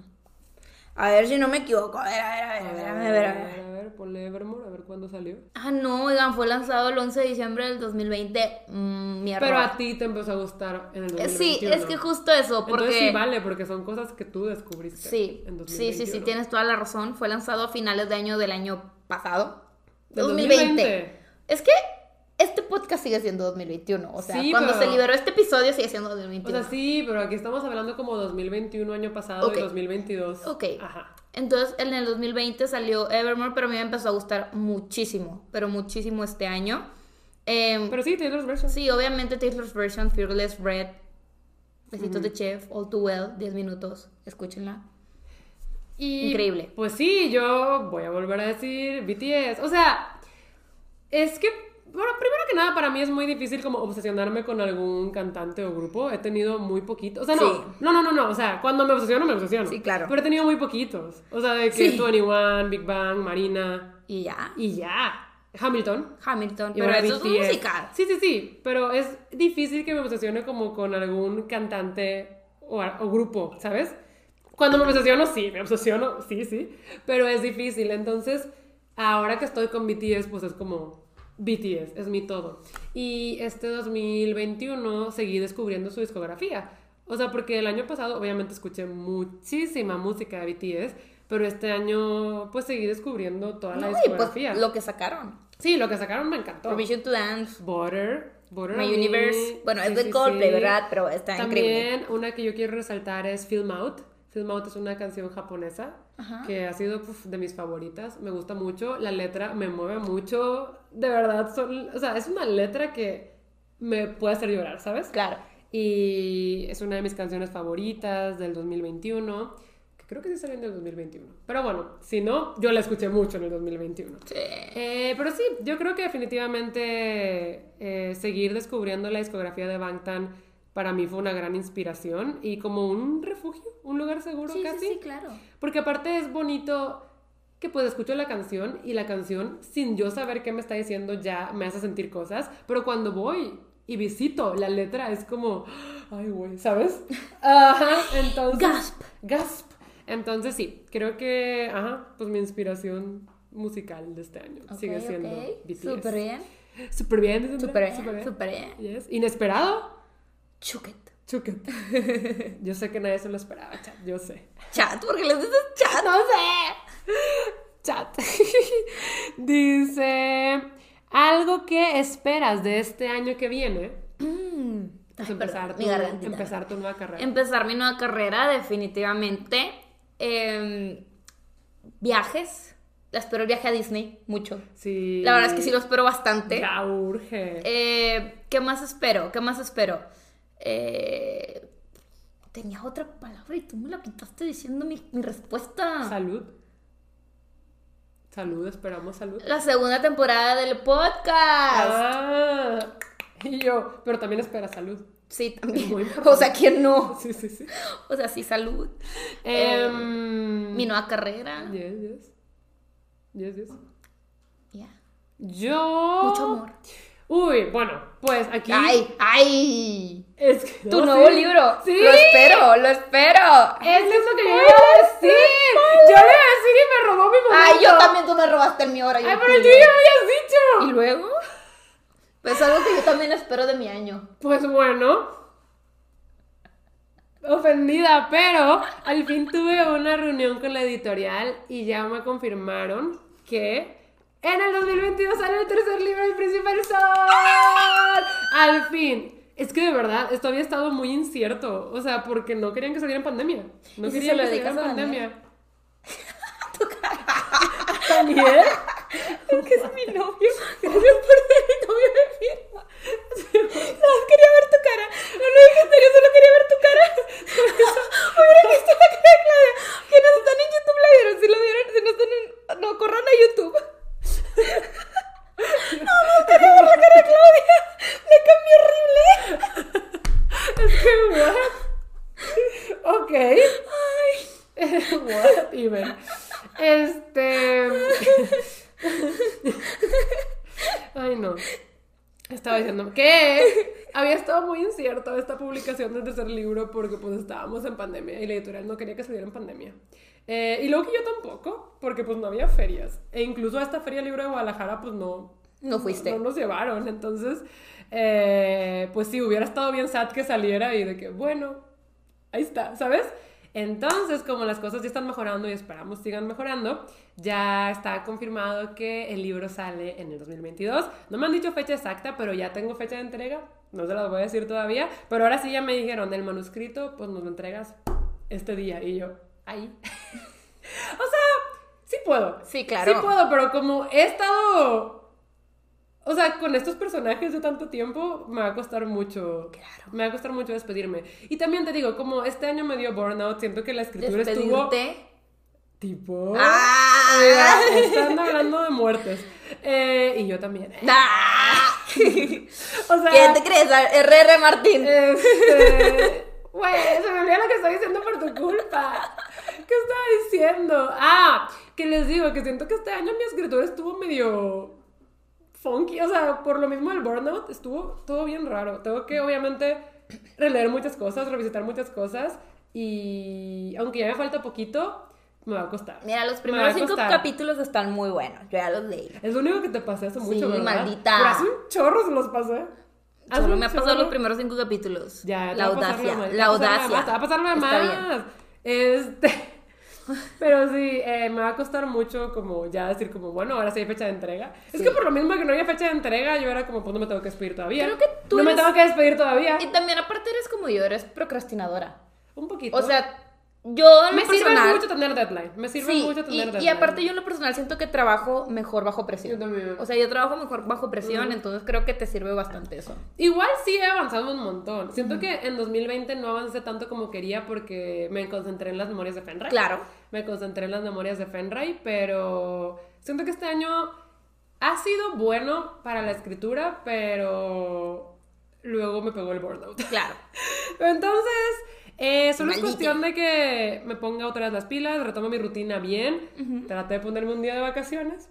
A ver si no me equivoco. A ver, a ver, a ver, a ver, a ver, a ver, a ver. a ver, ponle Evermore, a ver cuándo salió. Ah, no, oigan, fue lanzado el 11 de diciembre del 2020. Mm, mi Pero a ti te empezó a gustar en el Eh, 2021. Sí, es que justo eso, porque... Entonces sí vale, porque son cosas que tú descubriste. Sí, en sí, sí, sí, 2021. tienes toda la razón. Fue lanzado a finales de año del año pasado. Del 2020. 2020. Es que este podcast sigue siendo 2021. O sea, Sí, cuando pero- se liberó este episodio sigue siendo O 2021. sea, sí, pero aquí estamos hablando como 2021 año pasado Ok. y 2022. Ok. Ajá. Entonces, en el 2020 salió Evermore, pero a mí me empezó a gustar muchísimo, pero muchísimo este año. Em, Pero sí, Taylor's version. sí, obviamente Taylor's version, Fearless Red, Besitos de Chef, All Too Well, 10 minutos, escúchenla. Y, Increíble. Pues sí, yo voy a volver a decir BTS. O sea, es que, bueno, primero que nada, para mí es muy difícil como obsesionarme con algún cantante o grupo. He tenido muy poquitos. O sea, no, Sí. no, no, no, no. O sea, cuando me obsesiono, me obsesiono. Sí, claro. Pero he tenido muy poquitos. O sea, de que Sí. 21, Big Bang, Marina. Y ya. Y ya. Hamilton. Hamilton, y pero eso es BTS. musical. Sí, sí, sí, pero es difícil que me obsesione como con algún cantante o, o grupo, ¿sabes? Cuando me obsesiono, sí, me obsesiono, sí, sí, pero es difícil. Entonces, ahora que estoy con BTS, pues es como BTS, es mi todo. Y este 2021 seguí descubriendo su discografía. O sea, porque el año pasado obviamente escuché muchísima música de BTS, pero este año pues seguí descubriendo toda la No, y pues discografía. lo que sacaron. Sí, lo que sacaron me encantó. Permission to Dance, Butter, Butter My Universe. Bueno, es de sí, Coldplay, sí. ¿verdad? Pero está increíble. También una que yo quiero resaltar es Film Out. Es una canción japonesa Ajá. que ha sido puf, de mis favoritas. Me gusta mucho. La letra me mueve mucho. De verdad, son, o sea, es una letra que me puede hacer llorar, ¿sabes? Claro. Y es una de mis canciones favoritas del 2021. Que creo que sí salió en el 2021. Pero bueno, si no, yo la escuché mucho en el 2021. Sí. Eh, pero sí, yo creo que definitivamente eh, seguir descubriendo la discografía de Bangtan para mí fue una gran inspiración y como un refugio, un lugar seguro Sí, sí, casi. sí, claro. Porque aparte es bonito que pues escucho la canción y la canción sin yo saber qué me está diciendo ya me hace sentir cosas, pero cuando voy y visito la letra es como, ay güey, ¿sabes? Ajá, entonces... Gasp. Gasp. Entonces sí, creo que, ajá, pues mi inspiración musical de este año sigue Ok, siendo ok. BTS. Súper bien. Súper bien. Súper bien. súper bien. Súper bien. Yes. Inesperado. Chuquet. Chucket. yo sé que nadie se lo esperaba, chat, yo sé. Chat, porque les dices chat. No sé. Chat. Dice, algo que esperas de este año que viene. Mm. Pues Ay, empezar, perdón, tu, empezar tu nueva carrera. Empezar mi nueva carrera, definitivamente. Em, viajes. Espero el viaje a Disney, mucho. sí. La verdad es que sí lo espero bastante. Ya urge. Eh, ¿Qué más espero? ¿Qué más espero? Eh, tenía otra palabra y tú me la quitaste diciendo mi, mi respuesta. Salud. Salud, esperamos salud. La segunda temporada del podcast. Ah, y yo, pero también espera salud. sí, también. O sea, ¿quién no? Sí, sí, sí. O sea, sí, salud. Em, Mi nueva carrera. Yes, yes. Yes, yes. Ya. Yo. Mucho amor. Uy, bueno, pues aquí. ¡Ay! ¡Ay! Es que. Tu no, nuevo sí. libro. Sí. Lo espero, lo espero. Eso es lo que yo iba a decir. Yo le iba a decir y me robó mi momento. Ay, yo también tú me robaste en mi hora. Ay, yo pero tú ya habías dicho. ¿Y luego? Pues algo que yo también espero de mi año. Pues bueno, ofendida, pero al fin tuve una reunión con la editorial y ya me confirmaron que en el 2022 sale el tercer libro del Príncipe del Sol. Al fin. Es que de verdad, esto había estado muy incierto. O sea, porque no querían que saliera en pandemia. No ¿Y si querían que saliera en pandemia. ¿También? que es mi novio. Gracias por ser mi novio de firma. No, quería ver tu cara. No lo dije en serio, solo quería ver tu cara. Hubieran visto la cara de Claudia. Que no están en YouTube, la vieron. Si lo vieron, si no están en. No, corran a YouTube. No, no, quería ver la cara de Claudia. Me cambió horrible. Es que, what? Ok. Ay. What even? Este. Ay, no. Estaba diciendo que había estado muy incierto esta publicación del tercer libro porque pues estábamos en pandemia y la editorial no quería que saliera en pandemia. Eh, y luego que yo tampoco, porque pues no había ferias. E incluso a esta feria libro de Guadalajara pues no, No fuiste. no nos llevaron. Entonces, eh, pues sí, hubiera estado bien sad que saliera y de que, bueno, ahí está, ¿sabes? Entonces, como las cosas ya están mejorando y esperamos sigan mejorando, ya está confirmado que el libro sale en el 2022. No me han dicho fecha exacta, pero ya tengo fecha de entrega. No se las voy a decir todavía. Pero ahora sí ya me dijeron, el manuscrito, pues nos lo entregas este día. Y yo, ahí. o sea, sí puedo. Sí, claro. Sí puedo, pero como he estado o sea, con estos personajes de tanto tiempo me va a costar mucho. Claro. Me va a costar mucho despedirme. Y también te digo, como este año me dio burnout, siento que la escritura estuvo tipo. ¡Ah! Están hablando de muertes. Eh, y yo también. ¡Ah! O sea. ¿Quién te crees? RR Martín. Este. Güey, se me olvidó lo que estoy diciendo por tu culpa. ¿Qué estaba diciendo? Ah, que les digo que siento que este año mi escritura estuvo medio funky. O sea, por lo mismo el burnout estuvo todo bien raro. Tengo que, obviamente, releer muchas cosas, revisitar muchas cosas. Y aunque ya me falta poquito, me va a costar. Mira, los Me primeros cinco capítulos están muy buenos. Yo ya los leí. Es lo único que te pasé hace mucho, Sí, ¿verdad? maldita. Pero hace un chorro se los pasé. Hace Solo me ha pasado los primeros cinco capítulos. Ya, la audacia. La audacia. va a pasar demás. bien. Este. Pero sí, eh, me va a costar mucho como ya decir como, bueno, ahora sí hay fecha de entrega. Es que por lo mismo que no había fecha de entrega, yo era como, pues no me tengo que despedir todavía. Creo que tú No me tengo que despedir todavía. Y también aparte eres como yo, eres procrastinadora. Un poquito. O sea, yo en me lo sirve personal... mucho tener deadline. Me sirve Sí, mucho y, tener deadline. y aparte yo en lo personal siento que trabajo mejor bajo presión. Yo también. O sea, yo trabajo mejor bajo presión, entonces creo que te sirve bastante eso. Igual sí he avanzado un montón. Siento que en 2020 no avancé tanto como quería porque me concentré en las memorias de Fenray. Claro. Me concentré en las memorias de Fenray, pero siento que este año ha sido bueno para la escritura, pero luego me pegó el burnout. Claro. Entonces, eh, solo es cuestión de que me ponga otra vez las pilas, retome mi rutina bien, trate de ponerme un día de vacaciones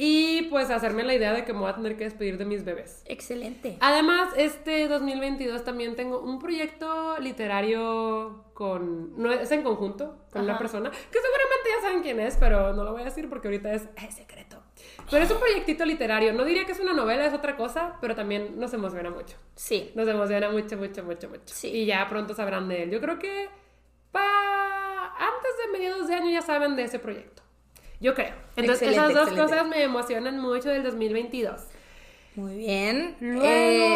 y pues hacerme la idea de que me voy a tener que despedir de mis bebés. Excelente. Además, este 2022 también tengo un proyecto literario con... No es en conjunto con una persona, que seguramente ya saben quién es, pero no lo voy a decir porque ahorita es, es secreto. Pero es un proyectito literario. No diría que es una novela, es otra cosa, pero también nos emociona mucho. Sí. Nos emociona mucho, mucho, mucho, mucho. Sí. Y ya pronto sabrán de él. Yo creo que pa... antes de mediados de año ya saben de ese proyecto. Yo creo. Entonces Excelente, esas dos excelente. cosas me emocionan mucho del 2022. Muy bien. Luego- Eh,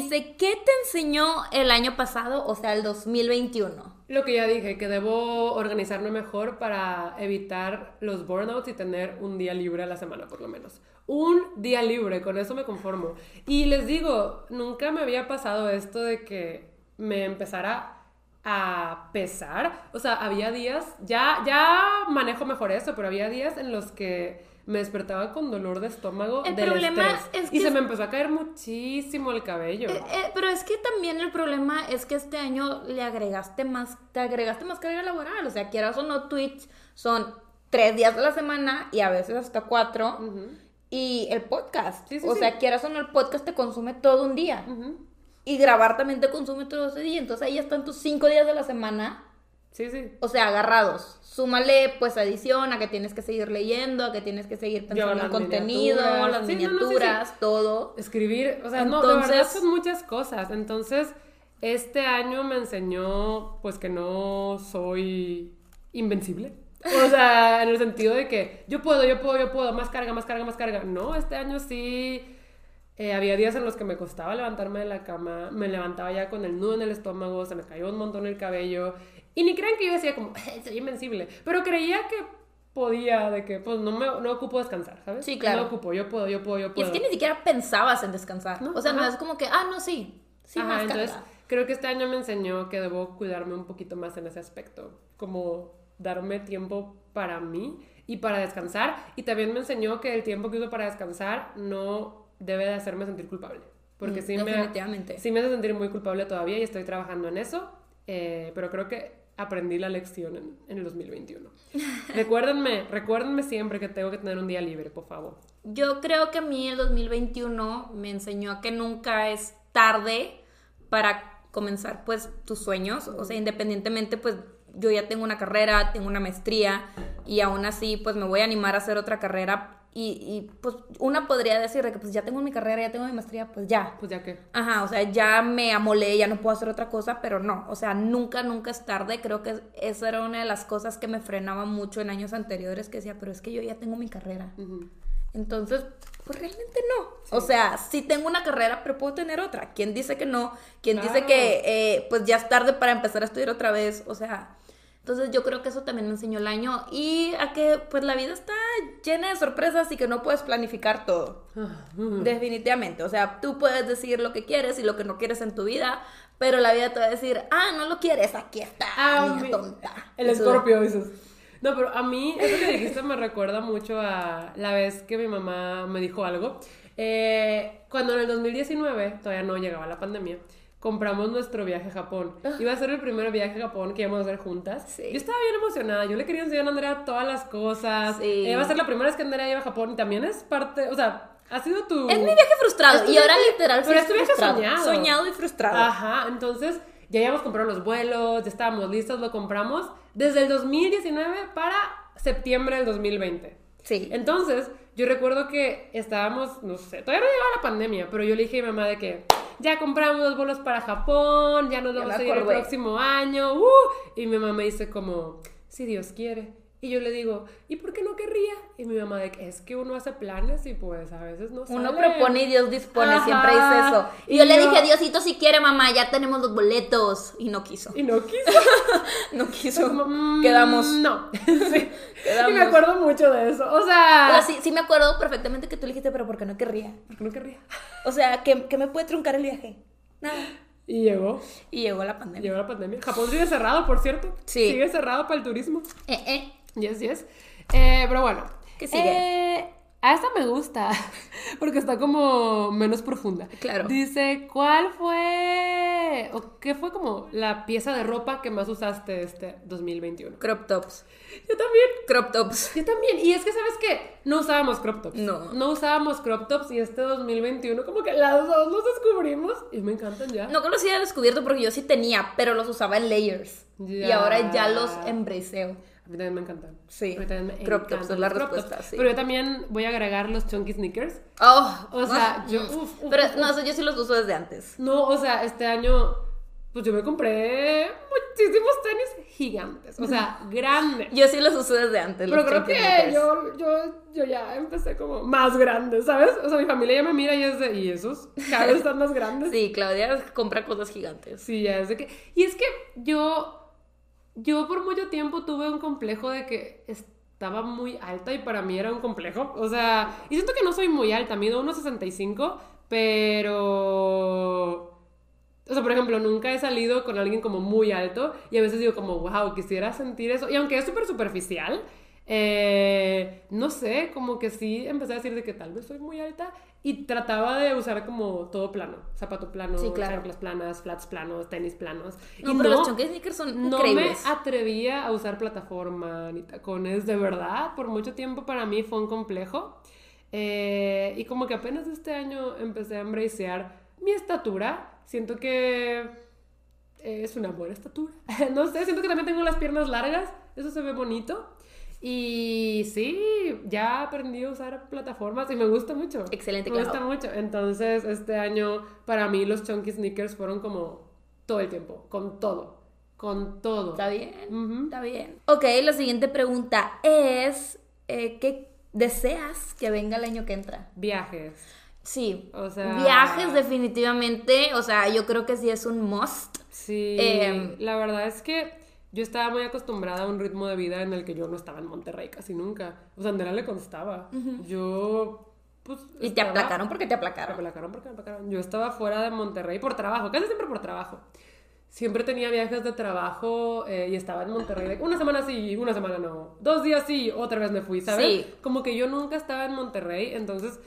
dice, ¿qué te enseñó el año pasado, o sea, el 2021? Lo que ya dije, que debo organizarme mejor para evitar los burnouts y tener un día libre a la semana, por lo menos. Un día libre, con eso me conformo. Y les digo, nunca me había pasado esto de que me empezara a pesar. O sea, había días, ya, ya manejo mejor eso, pero había días en los que me despertaba con dolor de estómago El del problema estrés. es y que se es- me empezó a caer muchísimo el cabello. Eh, eh, pero es que también el problema es que este año le agregaste más, te agregaste más carga laboral. O sea, quieras o no, Twitch son tres días de la semana y a veces hasta cuatro. Y el podcast. Sí, sí, o sí. sea, quieras o no, el podcast te consume todo un día. Y grabar también te consume todo ese día. Entonces ahí están tus cinco días de la semana. Sí, sí. O sea, agarrados. Súmale pues edición, a que tienes que seguir leyendo, a que tienes que seguir pensando en contenido, miniaturas. las Sí, no, no, sí, sí. miniaturas, todo. escribir, o sea, no, de verdad son muchas cosas. Entonces, este año me enseñó, pues, que no soy invencible. O sea, en el sentido de que yo puedo, yo puedo, yo puedo, más carga, más carga, más carga. No, este año sí eh, había días en los que me costaba levantarme de la cama, me levantaba ya con el nudo en el estómago, se me cayó un montón el cabello. Y ni crean que yo decía como, soy invencible. Pero creía que podía, de que, pues, no me no ocupo descansar, ¿sabes? Sí, claro. No ocupo, yo puedo, yo puedo, yo Y puedo. es que ni siquiera pensabas en descansar. No, o sea, no ajá. es como que, ah, no, sí. Sí, Ajá, más entonces carga. creo que este año me enseñó que debo cuidarme un poquito más en ese aspecto, como darme tiempo para mí y para descansar. Y también me enseñó que el tiempo que uso para descansar no debe de hacerme sentir culpable, porque Mm, sí, me, sí me hace sentir muy culpable todavía y estoy trabajando en eso, eh, pero creo que aprendí la lección en, el 2021. recuérdenme, recuérdenme siempre que tengo que tener un día libre, por favor. Yo creo que a mí el 2021 me enseñó a que nunca es tarde para comenzar pues tus sueños. O sea, independientemente pues yo ya tengo una carrera, tengo una maestría y aún así pues me voy a animar a hacer otra carrera. Y, y, pues una podría decir de que pues ya tengo mi carrera, ya tengo mi maestría, pues ya. Pues ya que... Ajá, o sea, ya me amolé, ya no puedo hacer otra cosa, pero no, o sea, nunca, nunca es tarde. Creo que esa era una de las cosas que me frenaba mucho en años anteriores, que decía, pero es que yo ya tengo mi carrera. Entonces, pues realmente no. O sea, sí tengo una carrera, pero puedo tener otra. ¿Quién dice que no? ¿Quién dice que eh, pues ya es tarde para empezar a estudiar otra vez? O sea, entonces yo creo que eso también me enseñó el año y a que pues la vida está llena de sorpresas y que no puedes planificar todo. Ah. Definitivamente. O sea, tú puedes decir lo que quieres y lo que no quieres en tu vida, pero la vida te va a decir, ah, no lo quieres, aquí está, Ah, mi- tonta. El escorpio, dices. No, pero a mí, eso que dijiste me recuerda mucho a la vez que mi mamá me dijo algo. Eh, cuando en el 2019, todavía no llegaba la pandemia, compramos nuestro viaje a Japón. Iba a ser el primer viaje a Japón que íbamos a hacer juntas. Ah. Sí. Yo estaba bien emocionada. Yo le quería enseñar a Andrea todas las cosas. Sí. Eh, Iba a ser la primera vez que Andrea iba a Japón y también es parte, o sea, Ha sido tu... Es mi viaje frustrado. Y ahora literal pero es tu viaje soñado. Soñado y frustrado. Ajá, entonces ya habíamos comprado los vuelos, ya estábamos listos, lo compramos desde el 2019 para septiembre del 2020. Sí. Entonces, yo recuerdo que estábamos, no sé, todavía no llegaba la pandemia, pero yo le dije a mi mamá de que ya compramos los vuelos para Japón, ya nos vamos a ir el próximo año, ¡uh! y mi mamá me dice como, si Dios quiere. Y yo le digo, ¿y por qué no querría? Y mi mamá de que es que uno hace planes y pues a veces no Uno sale". propone y Dios dispone, Ajá. siempre dice eso. Y, Y yo, le dije, Diosito, si quiere, mamá, ya tenemos los boletos. Y no quiso. Y no quiso. No quiso. Como, mm, Quedamos. No. Sí. Quedamos. Y me acuerdo mucho de eso. O sea, O sea, sí, sí me acuerdo perfectamente que tú le dijiste, pero ¿por qué no querría? porque no querría. O sea, ¿qué, qué me puede truncar el viaje? Nada. Y llegó. Y llegó la pandemia. Llegó la pandemia. Japón sigue cerrado, por cierto. Sí. Sigue cerrado para el turismo. Eh, eh. Yes, yes. Eh, pero bueno. ¿Qué sigue? Eh, a esta me gusta, porque está como menos profunda. Claro. Dice, ¿cuál fue, o qué fue como la pieza de ropa que más usaste este 2021? Crop tops. Yo también. Crop tops. Yo también. Y es que, ¿sabes qué? No usábamos crop tops. No. No usábamos crop tops y este 2021 como que las dos los descubrimos y me encantan ya. No haya descubierto porque yo sí tenía, pero los usaba en layers. Y ahora ya los embraceo. Mí también me encantan. Sí. Me Crop tops es la respuesta, sí. Pero yo también voy a agregar los chunky sneakers. Oh, O sea, ah, yo- mm. uf, uf, Pero uf, no, eso yo sí los uso desde antes. No, o sea, este año pues yo me compré muchísimos tenis gigantes, o sea, grandes. Yo sí los uso desde antes. Pero creo que yo, yo, yo ya empecé como más grande, ¿sabes? O sea, mi familia ya me mira y es de, ¿y esos? Cada vez están más grandes. Sí, Claudia compra cosas gigantes. Sí, ya es de que... Y es que yo, yo por mucho tiempo tuve un complejo de que estaba muy alta y para mí era un complejo. O sea, y siento que no soy muy alta, mido 1,65, pero... O sea, por ejemplo, nunca he salido con alguien como muy alto y a veces digo como, wow, quisiera sentir eso. Y aunque es súper superficial, eh, no sé, como que sí empecé a decir de que tal vez soy muy alta y trataba de usar como todo plano, zapato plano, Sí, claro. chanclas planas, flats planos, tenis planos. No, y pero no, los sneakers son no increíbles. me atrevía a usar plataforma ni tacones, de verdad. Por mucho tiempo para mí fue un complejo. Eh, y como que apenas este año empecé a embracear mi estatura. Siento que es una buena estatura. no sé, siento que también tengo las piernas largas. Eso se ve bonito. Y sí, ya aprendí a usar plataformas y me gusta mucho. Excelente, Me gusta mucho. Entonces, este año para mí los chunky sneakers fueron como todo el tiempo, con todo, con todo. Está bien, está bien. Ok, la siguiente pregunta es, eh, ¿qué deseas que venga el año que entra? Viajes. Sí, O sea- viajes definitivamente, o sea, yo creo que sí es un must. Sí, Em, la verdad es que yo estaba muy acostumbrada a un ritmo de vida en el que yo no estaba en Monterrey casi nunca. O sea, Andrea le constaba. Yo, pues... Y te estaba- aplacaron porque te Me aplacaron. aplacaron porque me aplacaron. Yo estaba fuera de Monterrey por trabajo, casi siempre por trabajo. Siempre tenía viajes de trabajo eh, y estaba en Monterrey. Una semana sí, una semana no. Dos días sí, otra vez me fui, ¿sabes? Sí. Como que yo nunca estaba en Monterrey, entonces,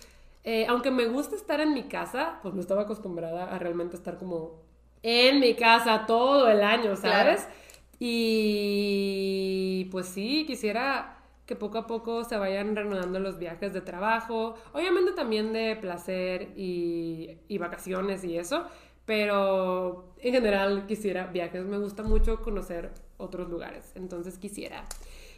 eh, aunque me gusta estar en mi casa, pues no estaba acostumbrada a realmente estar como en mi casa todo el año, ¿sabes? Claro. Y pues sí, quisiera que poco a poco se vayan reanudando los viajes de trabajo, obviamente también de placer y, y vacaciones y eso, pero en general quisiera viajes, me gusta mucho conocer otros lugares, entonces quisiera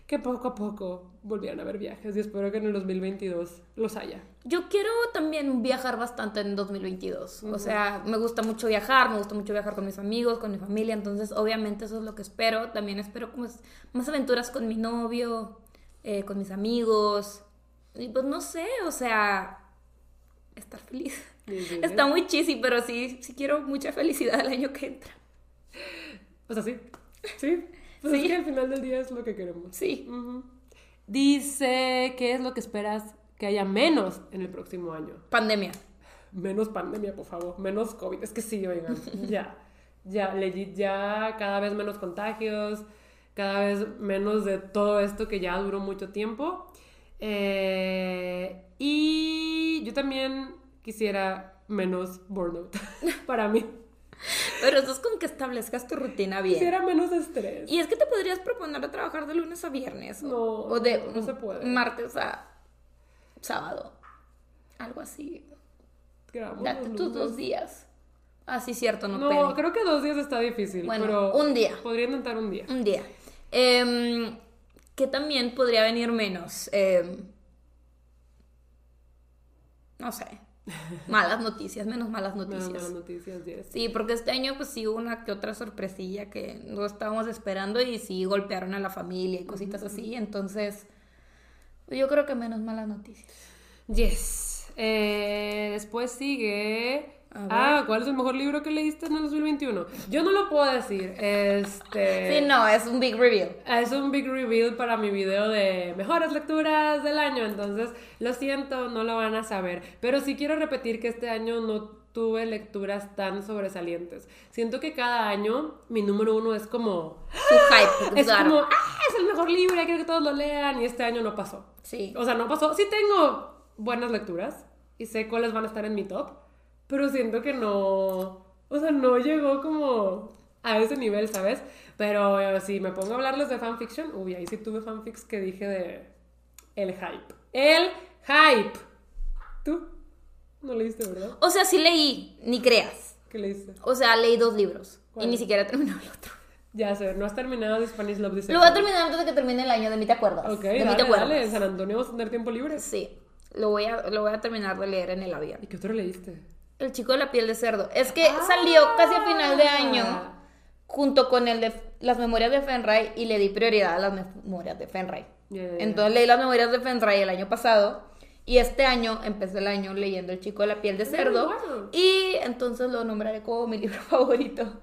que poco a poco volvieran a haber viajes y espero que en el 2022 los haya. Yo quiero también viajar bastante en 2022. O sea, me gusta mucho viajar, me gusta mucho viajar con mis amigos, con mi familia, entonces obviamente eso es lo que espero. También espero como más aventuras con mi novio, eh, con mis amigos. Y pues no sé, o sea, estar feliz. Sí, sí, Está muy cheesy, pero sí, sí quiero mucha felicidad el año que entra. O sea, sí, sí, pues Sí. es que al final del día es lo que queremos. Sí. Ujú. Dice, ¿qué es lo que esperas que haya menos en el próximo año? Pandemia. Menos pandemia, por favor. Menos COVID. Es que sí, oigan. ya. Ya, legit, ya cada vez menos contagios. Cada vez menos de todo esto que ya duró mucho tiempo. Eh, y yo también quisiera menos burnout para mí. Pero eso es con que establezcas tu rutina bien. Quisiera menos estrés. Y es que te podrías proponer a trabajar de lunes a viernes. No, o de no se puede. martes a sábado. Algo así. Grabamos Date tus dos días. Ah, sí, cierto, no, No, creo que dos días está difícil. Bueno, pero un día. Podría intentar un día. Un día. Em, que también podría venir menos. Em, no sé. Malas noticias, menos malas noticias. más noticias, yes. Sí, porque este año pues sí hubo una que otra sorpresilla que no estábamos esperando y sí golpearon a la familia y cositas así, entonces yo creo que menos malas noticias. Yes. Eh, después sigue. Ah, ¿cuál es el mejor libro que leíste en el 2021? Yo no lo puedo decir. Este. Sí, no, es un big reveal. Es un big reveal para mi video de mejores lecturas del año, entonces lo siento, no lo van a saber. Pero sí quiero repetir que este año no tuve lecturas tan sobresalientes. Siento que cada año mi número uno es como... Su hype, Es claro. como, ah, es el mejor libro, quiero que todos lo lean, y este año no pasó. Sí. O sea, no pasó. Sí tengo buenas lecturas y sé cuáles van a estar en mi top, pero siento que no, o sea, no llegó como a ese nivel, ¿sabes? Pero si me pongo a hablarles de fanfiction, uy, ahí sí tuve fanfics que dije de el hype. El hype. ¿Tú? No leíste, ¿verdad? O sea, sí leí, ni creas. ¿Qué leíste? O sea, leí dos libros y ni siquiera he terminado el otro. Ya sé, no has terminado de Spanish Love Deception. Lo voy a terminar antes de que termine el año, de mí te acuerdas. Ok, de mí te acuerdas. dale. En San Antonio vamos a tener tiempo libre. Sí, lo voy, a, lo voy a terminar de leer en el avión. ¿Y qué otro leíste? El chico de la piel de cerdo. Es que salió casi a final de año junto con el de las memorias de Fenray y le di prioridad a las memorias de Fenray. Entonces leí las memorias de Fenray el año pasado y este año empecé el año leyendo El chico de la piel de cerdo bueno. y entonces lo nombraré como mi libro favorito.